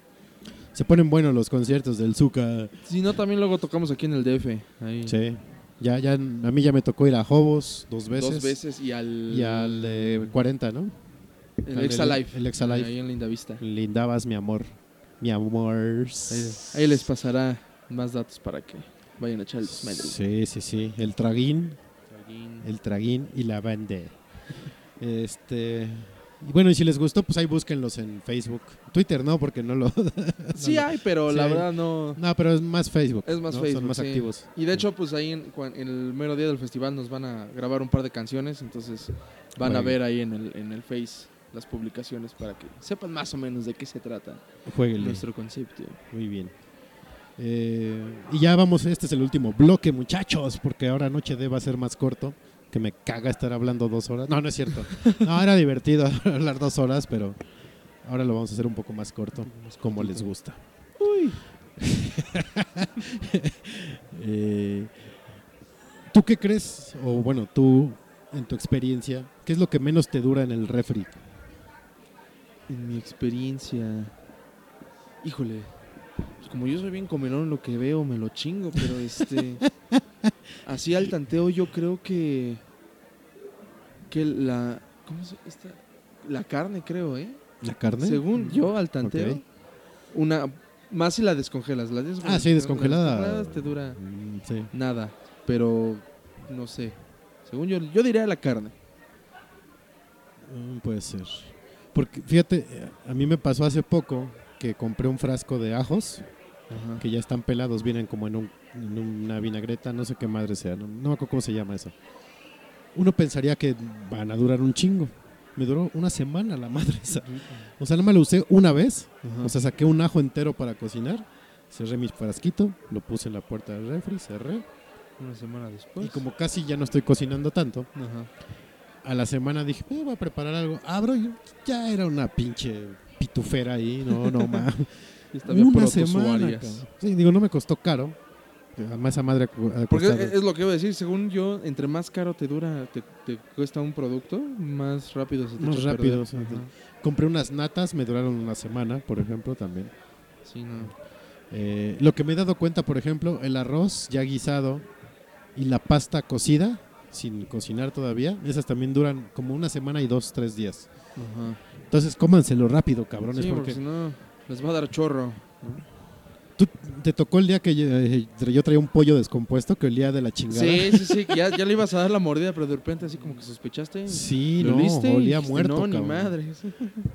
Se ponen buenos los conciertos del Zuka. Si no, también luego tocamos aquí en el DF. Ahí. Sí. Ya, ya, a mí ya me tocó ir a Hobos dos veces. Dos veces y al. Y al de 40, ¿no? El al Exa del- Live. el Exa Live. Ahí en Linda Vista. Lindabas, mi amor. Mi amor. Ahí, ahí les pasará más datos para que vayan a echar el desmadre. Sí, sí, sí. El traguín. El traguín y la banda. Este. *laughs* Y bueno, y si les gustó, pues ahí búsquenlos en Facebook. Twitter no, porque no lo. *laughs* Sí hay, pero Sí la hay. verdad no. No, pero es más Facebook. Es más ¿no? Facebook. Son más sí. activos. Y de hecho, pues ahí en, en el mero día del festival nos van a grabar un par de canciones. Entonces van a ver ahí en el, en el Face las publicaciones para que sepan más o menos de qué se trata Jueguenle. nuestro concepto. Muy bien. Eh, y ya vamos, este es el último bloque, muchachos, porque ahora Noche D va a ser más corto. Que me caga estar hablando dos horas. No, no es cierto. No, era divertido *laughs* hablar dos horas, pero ahora lo vamos a hacer un poco más corto, como les gusta. Uy. *laughs* Eh, ¿Tú qué crees? O bueno, tú, en tu experiencia, ¿qué es lo que menos te dura en el refri? En mi experiencia. Híjole. Como yo soy bien comelón, lo que veo me lo chingo, pero este. *laughs* así al tanteo, yo creo que. que la. ¿Cómo se esta? La carne, creo, ¿eh? ¿La carne? Según yo, al tanteo. Una. Más si la descongelas. La descongelas- Ah, sí, descongelada. te dura Mm, sí. nada. Pero. No sé. Según yo, yo diría la carne. Mm, puede ser. Porque fíjate, eh, a mí me pasó hace poco que compré un frasco de ajos Ajá. que ya están pelados, vienen como en, un- en una vinagreta, no sé qué madre sea, no, no me acuerdo cómo se llama eso. Uno pensaría que van a durar un chingo. Me duró una semana la madre esa. O sea, no me lo usé una vez. Ajá. O sea, saqué un ajo entero para cocinar, cerré mi frasquito, lo puse en la puerta del refri, cerré. Una semana después. Y como casi ya no estoy cocinando tanto, Ajá. a la semana dije, "Eh, voy a preparar algo. Abro y ya era una pinche pitufera ahí, no, no *laughs* más. Una semana. Sí, digo, no me costó caro. Además, esa madre ha Porque es lo que iba a decir, según yo, entre más caro te dura, te, te cuesta un producto, más rápido se te Más a rápido, sí. Compré unas natas, me duraron una semana, por ejemplo, también. Sí, no. Eh, lo que me he dado cuenta, por ejemplo, el arroz ya guisado y la pasta cocida, sin cocinar todavía, esas también duran como una semana y dos, tres días. Ajá. Entonces, cómanselo rápido, cabrones, Sí, porque porque si no, les va a dar chorro. tú te tocó el día que yo, eh, yo traía un pollo descompuesto que olía de la chingada. Sí, sí, sí, ya, ya le ibas a dar la mordida, pero de repente así como que sospechaste. Sí, lo no, oliste olía dijiste, muerto, No, ni madre.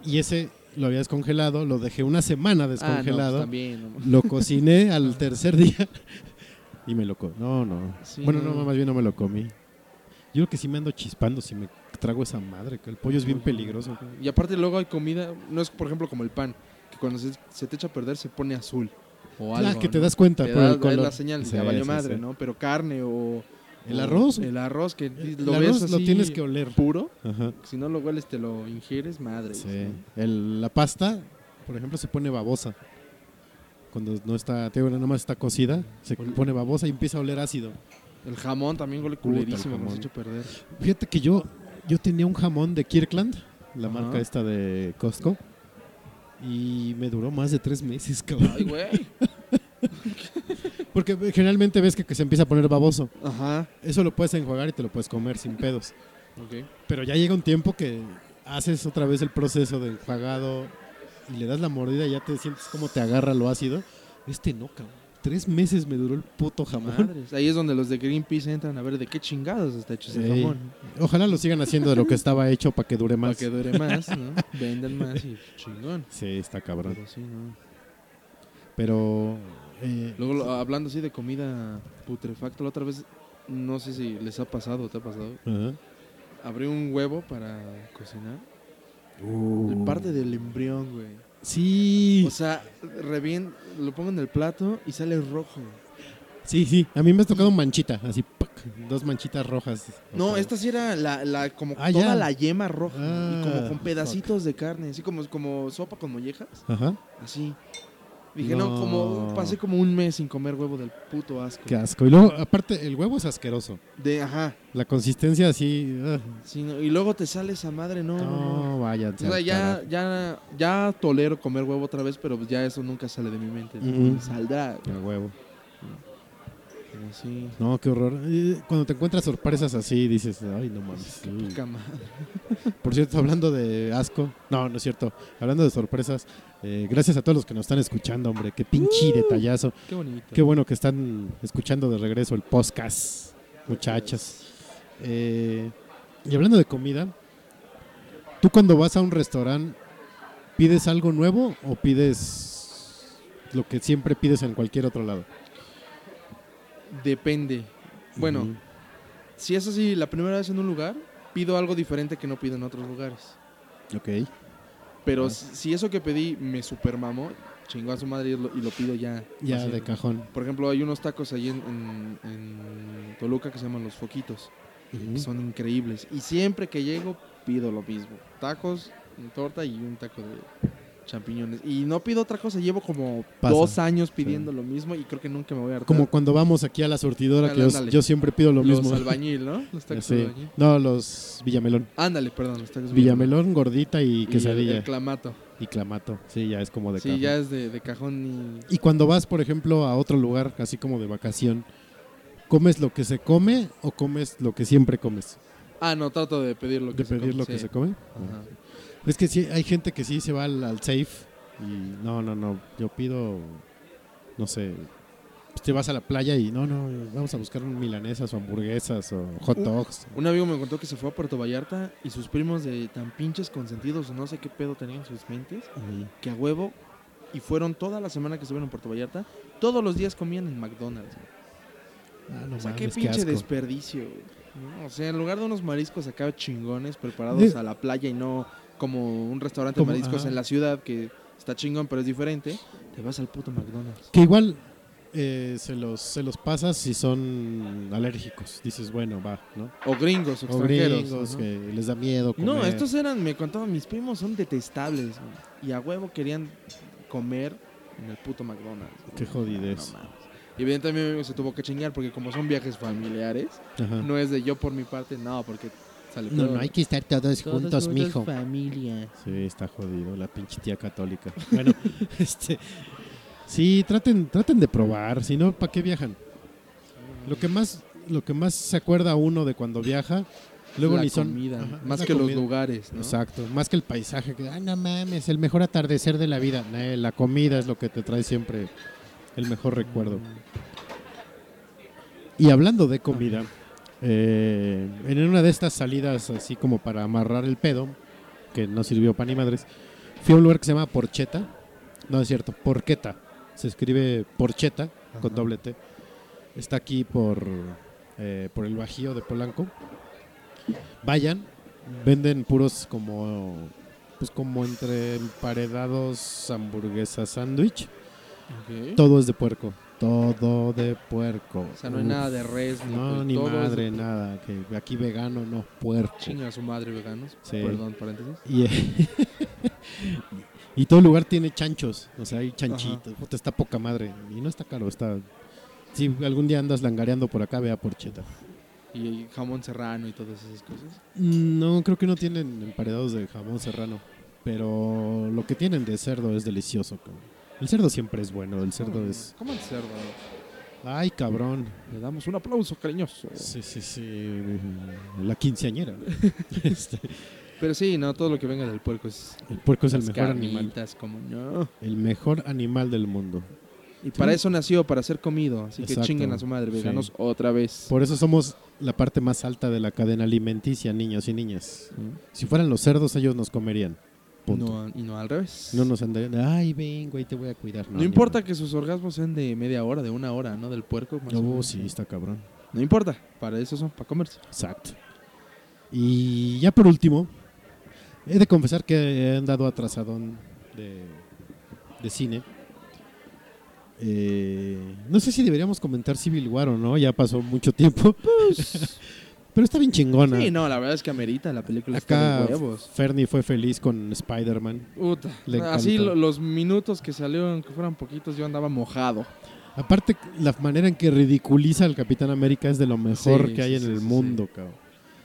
Y ese lo había descongelado, lo dejé una semana Ah, no, pues descongelado. también. no. Lo cociné al tercer día *laughs* y me lo comí. No, no. Sí, bueno, no. más bien no me lo comí. Yo creo que sí me ando chispando si me trago esa madre, que el pollo es bien peligroso. Y aparte luego hay comida, no es por ejemplo como el pan, cuando se, se te echa a perder se pone azul. O Ah, que te ¿no? das cuenta Te por da- el es color. la señal, Sí, ya valió sí, madre, sí. ¿no? Pero carne o... El arroz. El arroz que El lo arroz ves lo así tienes que oler. puro. Ajá. Si no lo hueles te lo ingieres, madre. Sí. El- la pasta, por ejemplo, se pone babosa. Cuando no está, te digo, nada más está cocida, se pone babosa y empieza a oler ácido. El jamón también huele el culerísimo, jamón. echa a perder. Fíjate que yo, yo tenía un jamón de Kirkland, la Ajá. marca esta de Costco, y me duró más de tres meses, cabrón. Ay, güey. Porque generalmente ves que, que se empieza a poner baboso. Ajá. Eso lo puedes enjuagar y te lo puedes comer sin pedos. Ok. Pero ya llega un tiempo que haces otra vez el proceso de enjuagado y le das la mordida y ya te sientes como te agarra lo ácido. Este no, cabrón. Tres meses me duró el puto jamón. Madres. Ahí es donde los de Greenpeace entran a ver de qué chingados está hecho ese Ey. jamón. Ojalá lo sigan haciendo de lo que estaba hecho para que dure Para más. que dure más, ¿no? Vendan más y chingón. Sí, está cabrón. Pero sí, ¿no? Pero eh, Luego, lo- hablando así de comida putrefacta, la otra vez, no sé si les ha pasado o te ha pasado, ajá. abrí un huevo para cocinar. Uh. Parte del embrión, güey. Sí, O sea, revien, lo pongo en el plato y sale rojo. sí, sí. A mí me ha tocado manchita, así, ¡pac! dos manchitas rojas. No, esta sí era la, la como Ah, toda ya. la yema roja Ah, y como con fuck. pedacitos de carne, así como, como sopa con mollejas, Ajá. así. Dije, no. No. como pasé como un mes sin comer huevo del puto asco. Qué asco. Y luego, aparte, el huevo es asqueroso. De, ajá. La consistencia así. Sí, no, y luego te sale esa madre, no, no, vaya. O sea, ya, ya, ya tolero comer huevo otra vez, pero ya eso nunca sale de mi mente. Ujú. Saldrá. El huevo. Pero sí. No, qué horror. Cuando te encuentras sorpresas así, dices, ay, no mames. Poca madre. Por cierto, hablando de asco, no, no es cierto. Hablando de sorpresas, eh, gracias a todos los que nos están escuchando, hombre. Qué pinche detallazo. Qué bonito. Qué bueno que están escuchando de regreso el podcast, muchachas. Eh, y hablando de comida, ¿tú cuando vas a un restaurante pides algo nuevo o pides lo que siempre pides en cualquier otro lado? Depende. Bueno, si es así la primera vez en un lugar, pido algo diferente que no pido en otros lugares. Ok. Pero si eso que pedí me supermamó, chingó a su madre y lo, y lo pido ya. Ya así. de cajón. Por ejemplo, hay unos tacos ahí en, en- en Toluca que se llaman Los Foquitos. Que son increíbles. Y siempre que llego, pido lo mismo. Tacos, torta y un taco de champiñones. Y no pido otra cosa, llevo como Pasa, dos años pidiendo lo mismo y creo que nunca me voy a hartar. Como cuando vamos aquí a la surtidora, que yo, Ándale. yo siempre pido lo los mismo. albañil, ¿no? *laughs* Los tacos Sí. albañil. No, los Villamelón. Ándale, perdón, los tacos Villamelón, gordita y Y el- quesadilla. El, clamato. y clamato. Sí, ya es como de Sí, cajón. ya es de, de cajón y... Y cuando vas, por ejemplo, a otro lugar, así como de vacación, ¿comes lo que se come o comes lo que siempre comes? Ah, no, trato de pedir lo que de se pedir come, lo que sí. se come. Ajá. Es que sí, hay gente que sí se va al, al safe y no, no, no, yo pido, no sé, pues te vas a la playa y no, no, vamos a buscar un milanesas o hamburguesas o hot dogs. Un amigo me contó que se fue a Puerto Vallarta y sus primos de tan pinches consentidos, no sé qué pedo tenían en sus mentes, que a huevo, y fueron toda la semana que estuvieron en Puerto Vallarta, todos los días comían en McDonald's. Ah, no o sea, qué mames, qué pinche desperdicio. güey. ¿no? O sea, en lugar de unos mariscos acá chingones preparados a la playa y no como un restaurante Como- de mariscos ajá. en la ciudad que está chingón pero es diferente, te vas al puto McDonald's. Que igual eh, se, los, se los pasas si son alérgicos. Dices, bueno, va, ¿no? O gringos, o O extranjeros. gringos ajá. que les da miedo comer. No, estos eran, me contaban, mis primos son detestables. Y a huevo querían comer en el puto McDonald's. Qué jodidez. No mames. Y evidentemente mi amigo se tuvo que chingar porque como son viajes familiares, Ajá. no es de yo por mi parte, no, porque sale No, no, hay que estar todos, Todos juntos, mijo. familia. Sí, está jodido, la pinche tía católica. *laughs* Bueno, este. Sí, traten, traten de probar, si no, ¿para qué viajan? Lo que más, lo que más se acuerda uno de cuando viaja, luego la ni son. comida, Ajá, más la que los lugares, ¿no? Exacto, más que el paisaje, que, ay, no mames, el mejor atardecer de la vida. Eh, la comida es lo que te trae siempre el mejor recuerdo. Y hablando de comida, eh, en una de estas salidas así como para amarrar el pedo, que no sirvió para ni madres, fui a un lugar que se llama Porcheta. No es cierto, Porqueta. Se escribe Porcheta con doble T. Está aquí por, eh, por el Bajío de Polanco. Vayan, venden puros como pues como entre emparedados, hamburguesas, sándwich. Todo es de puerco. Todo de puerco. O sea, no hay Uf. nada de res ni No, ni todo es de madre, nada. Que aquí vegano, no, puerco. Chinga su madre veganos. Sí. Perdón, paréntesis. Y, *laughs* y todo lugar tiene chanchos. O sea, hay chanchitos. Puta, está poca madre. Y no está caro, está. Si algún día andas langareando por acá, vea Porcheta. Y jamón serrano y todas esas cosas. No, creo que no tienen emparedados de jamón serrano. Pero lo que tienen de cerdo es delicioso. cabrón. El cerdo siempre es bueno. El cerdo es. ¿Cómo el cerdo? Ay, cabrón. Le damos un aplauso cariñoso. Sí, sí, sí. La quinceañera. *laughs* Este, Pero sí, no, todo lo que venga del puerco es el puerco es el mejor animal. como no. El mejor animal del mundo. Y para eso nació, para ser comido. Así Exacto. que chinguen a su madre, Sí. veganos, otra vez. Por eso somos la parte más alta de la cadena alimenticia, niños y niñas. Si fueran los cerdos, ellos nos comerían. Punto. No, y no al revés. No, nos andarían. de, Ay, ven, güey, te voy a cuidar. No, importa que sus orgasmos sean de media hora, de una hora, ¿no? Del puerco. más o menos. sí, está cabrón. No importa, para eso son, para comerse. Exacto. Y ya por último, he de confesar que he andado atrasadón de, de cine. Eh, no sé si deberíamos comentar Civil War o no, ya pasó mucho tiempo. *laughs* Pero está bien chingona. Sí, no, la verdad es que amerita la película está Acá de. Fernie fue feliz con Spider-Man. Así los minutos que salieron, que fueran poquitos, yo andaba mojado. Aparte, la manera en que ridiculiza al Capitán América es de lo mejor Sí, que hay sí, en el mundo, cabrón.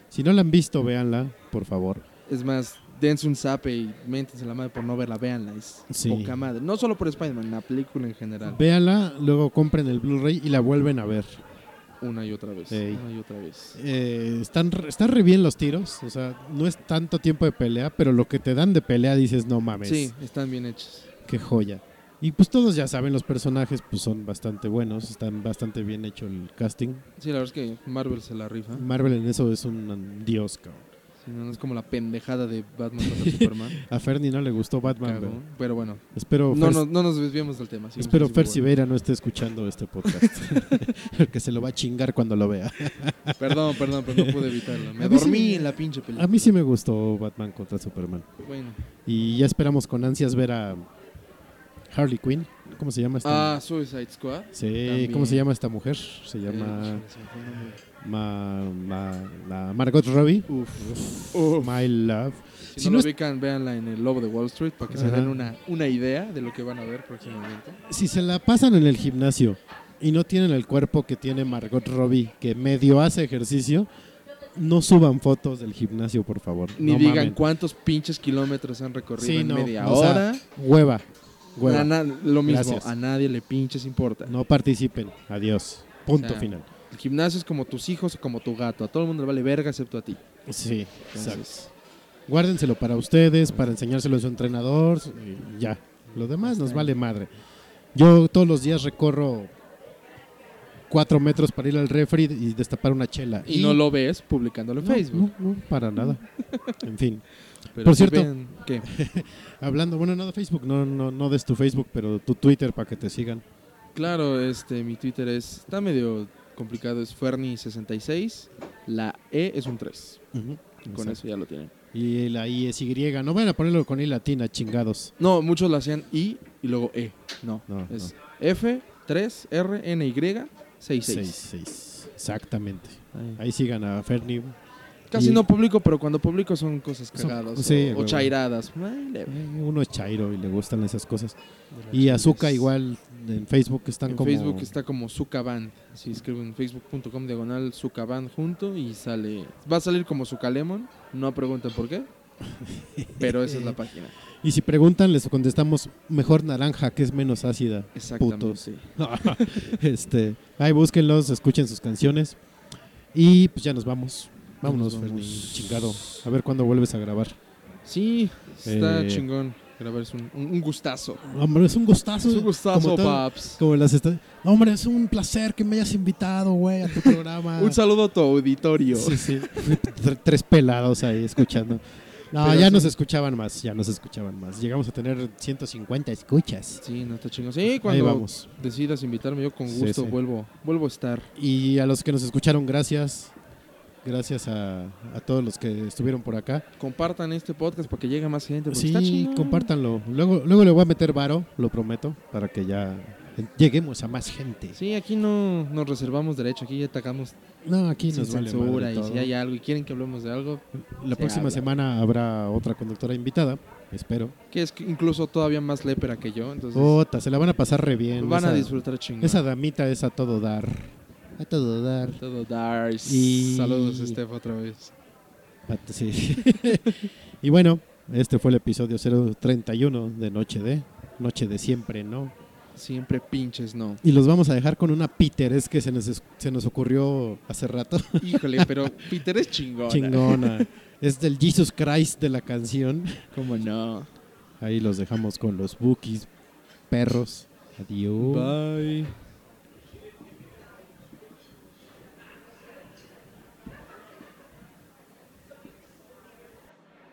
Si no la han visto, véanla, por favor. Es más, dense un zape y méntense la madre por no verla, véanla. Es Sí. poca madre. No solo por Spider-Man, la película en general. Véanla, luego compren el Blu-ray y la vuelven a ver. Una y otra vez. Ey. Una y otra vez. Eh, están, re- están re bien los tiros, o sea, no es tanto tiempo de pelea, pero lo que te dan de pelea dices, no mames, Sí, están bien hechos. qué joya. Y pues todos ya saben, los personajes pues son bastante buenos, están bastante bien hecho el casting. Sí, la verdad es que Marvel se la rifa. Marvel en eso es un dios, cabrón. Sí, no, es como la pendejada de Batman contra *laughs* Superman. A Fernie no le gustó Batman, Cagón. pero bueno, espero no, no, no nos desviemos del tema. espero Fer. Siveira no esté escuchando este podcast, *laughs* porque se lo va a chingar cuando lo vea. Perdón, perdón, pero no pude evitarlo. Me A mí sí dormí me- en la pinche película. A mí sí me gustó Batman contra Superman. Bueno. Y ya esperamos con ansias ver a Harley Quinn. ¿Cómo se llama esta? Ah, Suicide Squad. sí, también. ¿cómo se llama esta mujer? Se Eh, llama se Ma- Ma- la Margot Robbie. Uf. Uf. My Love. Si, Si no, no lo ubican, véanla en el Lobo de Wall Street para que se den una, una idea de lo que van a ver próximamente. Si se la pasan en el gimnasio y no tienen el cuerpo que tiene Margot Robbie, que medio hace ejercicio, no suban fotos del gimnasio, por favor. Ni No digan mamen. cuántos pinches kilómetros han recorrido Sí, en no, media o sea, hora. Hueva. Hueva. Na- lo mismo, Gracias. a nadie le pinches importa. No participen. Adiós. Punto O sea, final. Gimnasio es como tus hijos o como tu gato. A todo el mundo le vale verga excepto a ti. Sí, exacto. Guárdenselo para ustedes, para enseñárselo a su entrenador y ya. Lo demás nos vale madre. Yo todos los días recorro cuatro metros para ir al refri y destapar una chela. y no lo ves publicándolo en No, Facebook. No, no, para nada. *laughs* en fin. Pero Por cierto- ven *laughs* Hablando, bueno, no de Facebook, no, no, no des tu Facebook, pero tu Twitter para que te sigan. Claro, este, mi Twitter es, está medio complicado, es Ferni66, la E es un 3, con Exacto. eso ya lo tienen. Y la I es Y, no vayan a ponerlo con I latina, chingados. No, muchos lo hacían I y luego E, no, No, es F, 3, R, N, Y, 6, 6. 6, 6. Exactamente. Ahí. Ahí sigan a Fernie. Casi Y- no publico, pero cuando publico son cosas Son- cagadas sí, o, o chairadas. Eh, Uno es chairo y le gustan esas cosas. Y Azuka igual en Facebook están En como... Facebook está como Zucaband. Si escriben facebook.com diagonal Zucaband junto y sale. Va a salir como Zucalemon. No pregunten por qué. *laughs* Pero esa es la página. Y si preguntan, les contestamos mejor naranja, que es menos ácida. Exactamente. Putos. *laughs* este, ahí búsquenlos, escuchen sus canciones. Y pues ya nos vamos. Vámonos, chingado. A ver cuándo vuelves a grabar. Sí, está Eh, chingón. Grabar es un, un- gustazo. Hombre, es un gustazo. Es un gustazo, como paps. Como las Hombre, es un placer que me hayas invitado, güey, a tu programa. *laughs* Un saludo a tu auditorio. Sí, sí. Tr- Tres pelados ahí escuchando. No, Pero ya sí. nos escuchaban más, ya nos escuchaban más. Llegamos a tener 150 escuchas. Sí, no está chingón. Sí, Ahí cuando vamos. decidas invitarme, yo con Sí, gusto sí. vuelvo vuelvo a estar. Y a los que nos escucharon, gracias. Gracias a, a todos los que estuvieron por acá. Compartan este podcast para que llegue más gente. Sí, compártanlo. Luego, luego le voy a meter varo, lo prometo, para que ya lleguemos a más gente. Sí, aquí no nos reservamos derecho. Aquí atacamos No, aquí nos vale censura. Y si hay algo y quieren que hablemos de algo, La se próxima habla. semana habrá otra conductora invitada, espero. que es incluso todavía más lépera que yo. Entonces, Ota, se la van a pasar re bien. van a Esa- disfrutar chingón. Esa damita es a todo dar. A todo dar. Todo Dars. Y- Saludos, Steph, otra vez. Sí. *laughs* y bueno, este fue el episodio 031 de Noche de. Noche de siempre, ¿no? Siempre pinches, no. Y los vamos a dejar con una Peter, es que se nos, se nos ocurrió hace rato. *laughs* Híjole, pero Peter es chingón. Chingona. *laughs* es del Jesus Christ de la canción. ¿Cómo no? Ahí los dejamos con los bookies, perros. Adiós. Bye.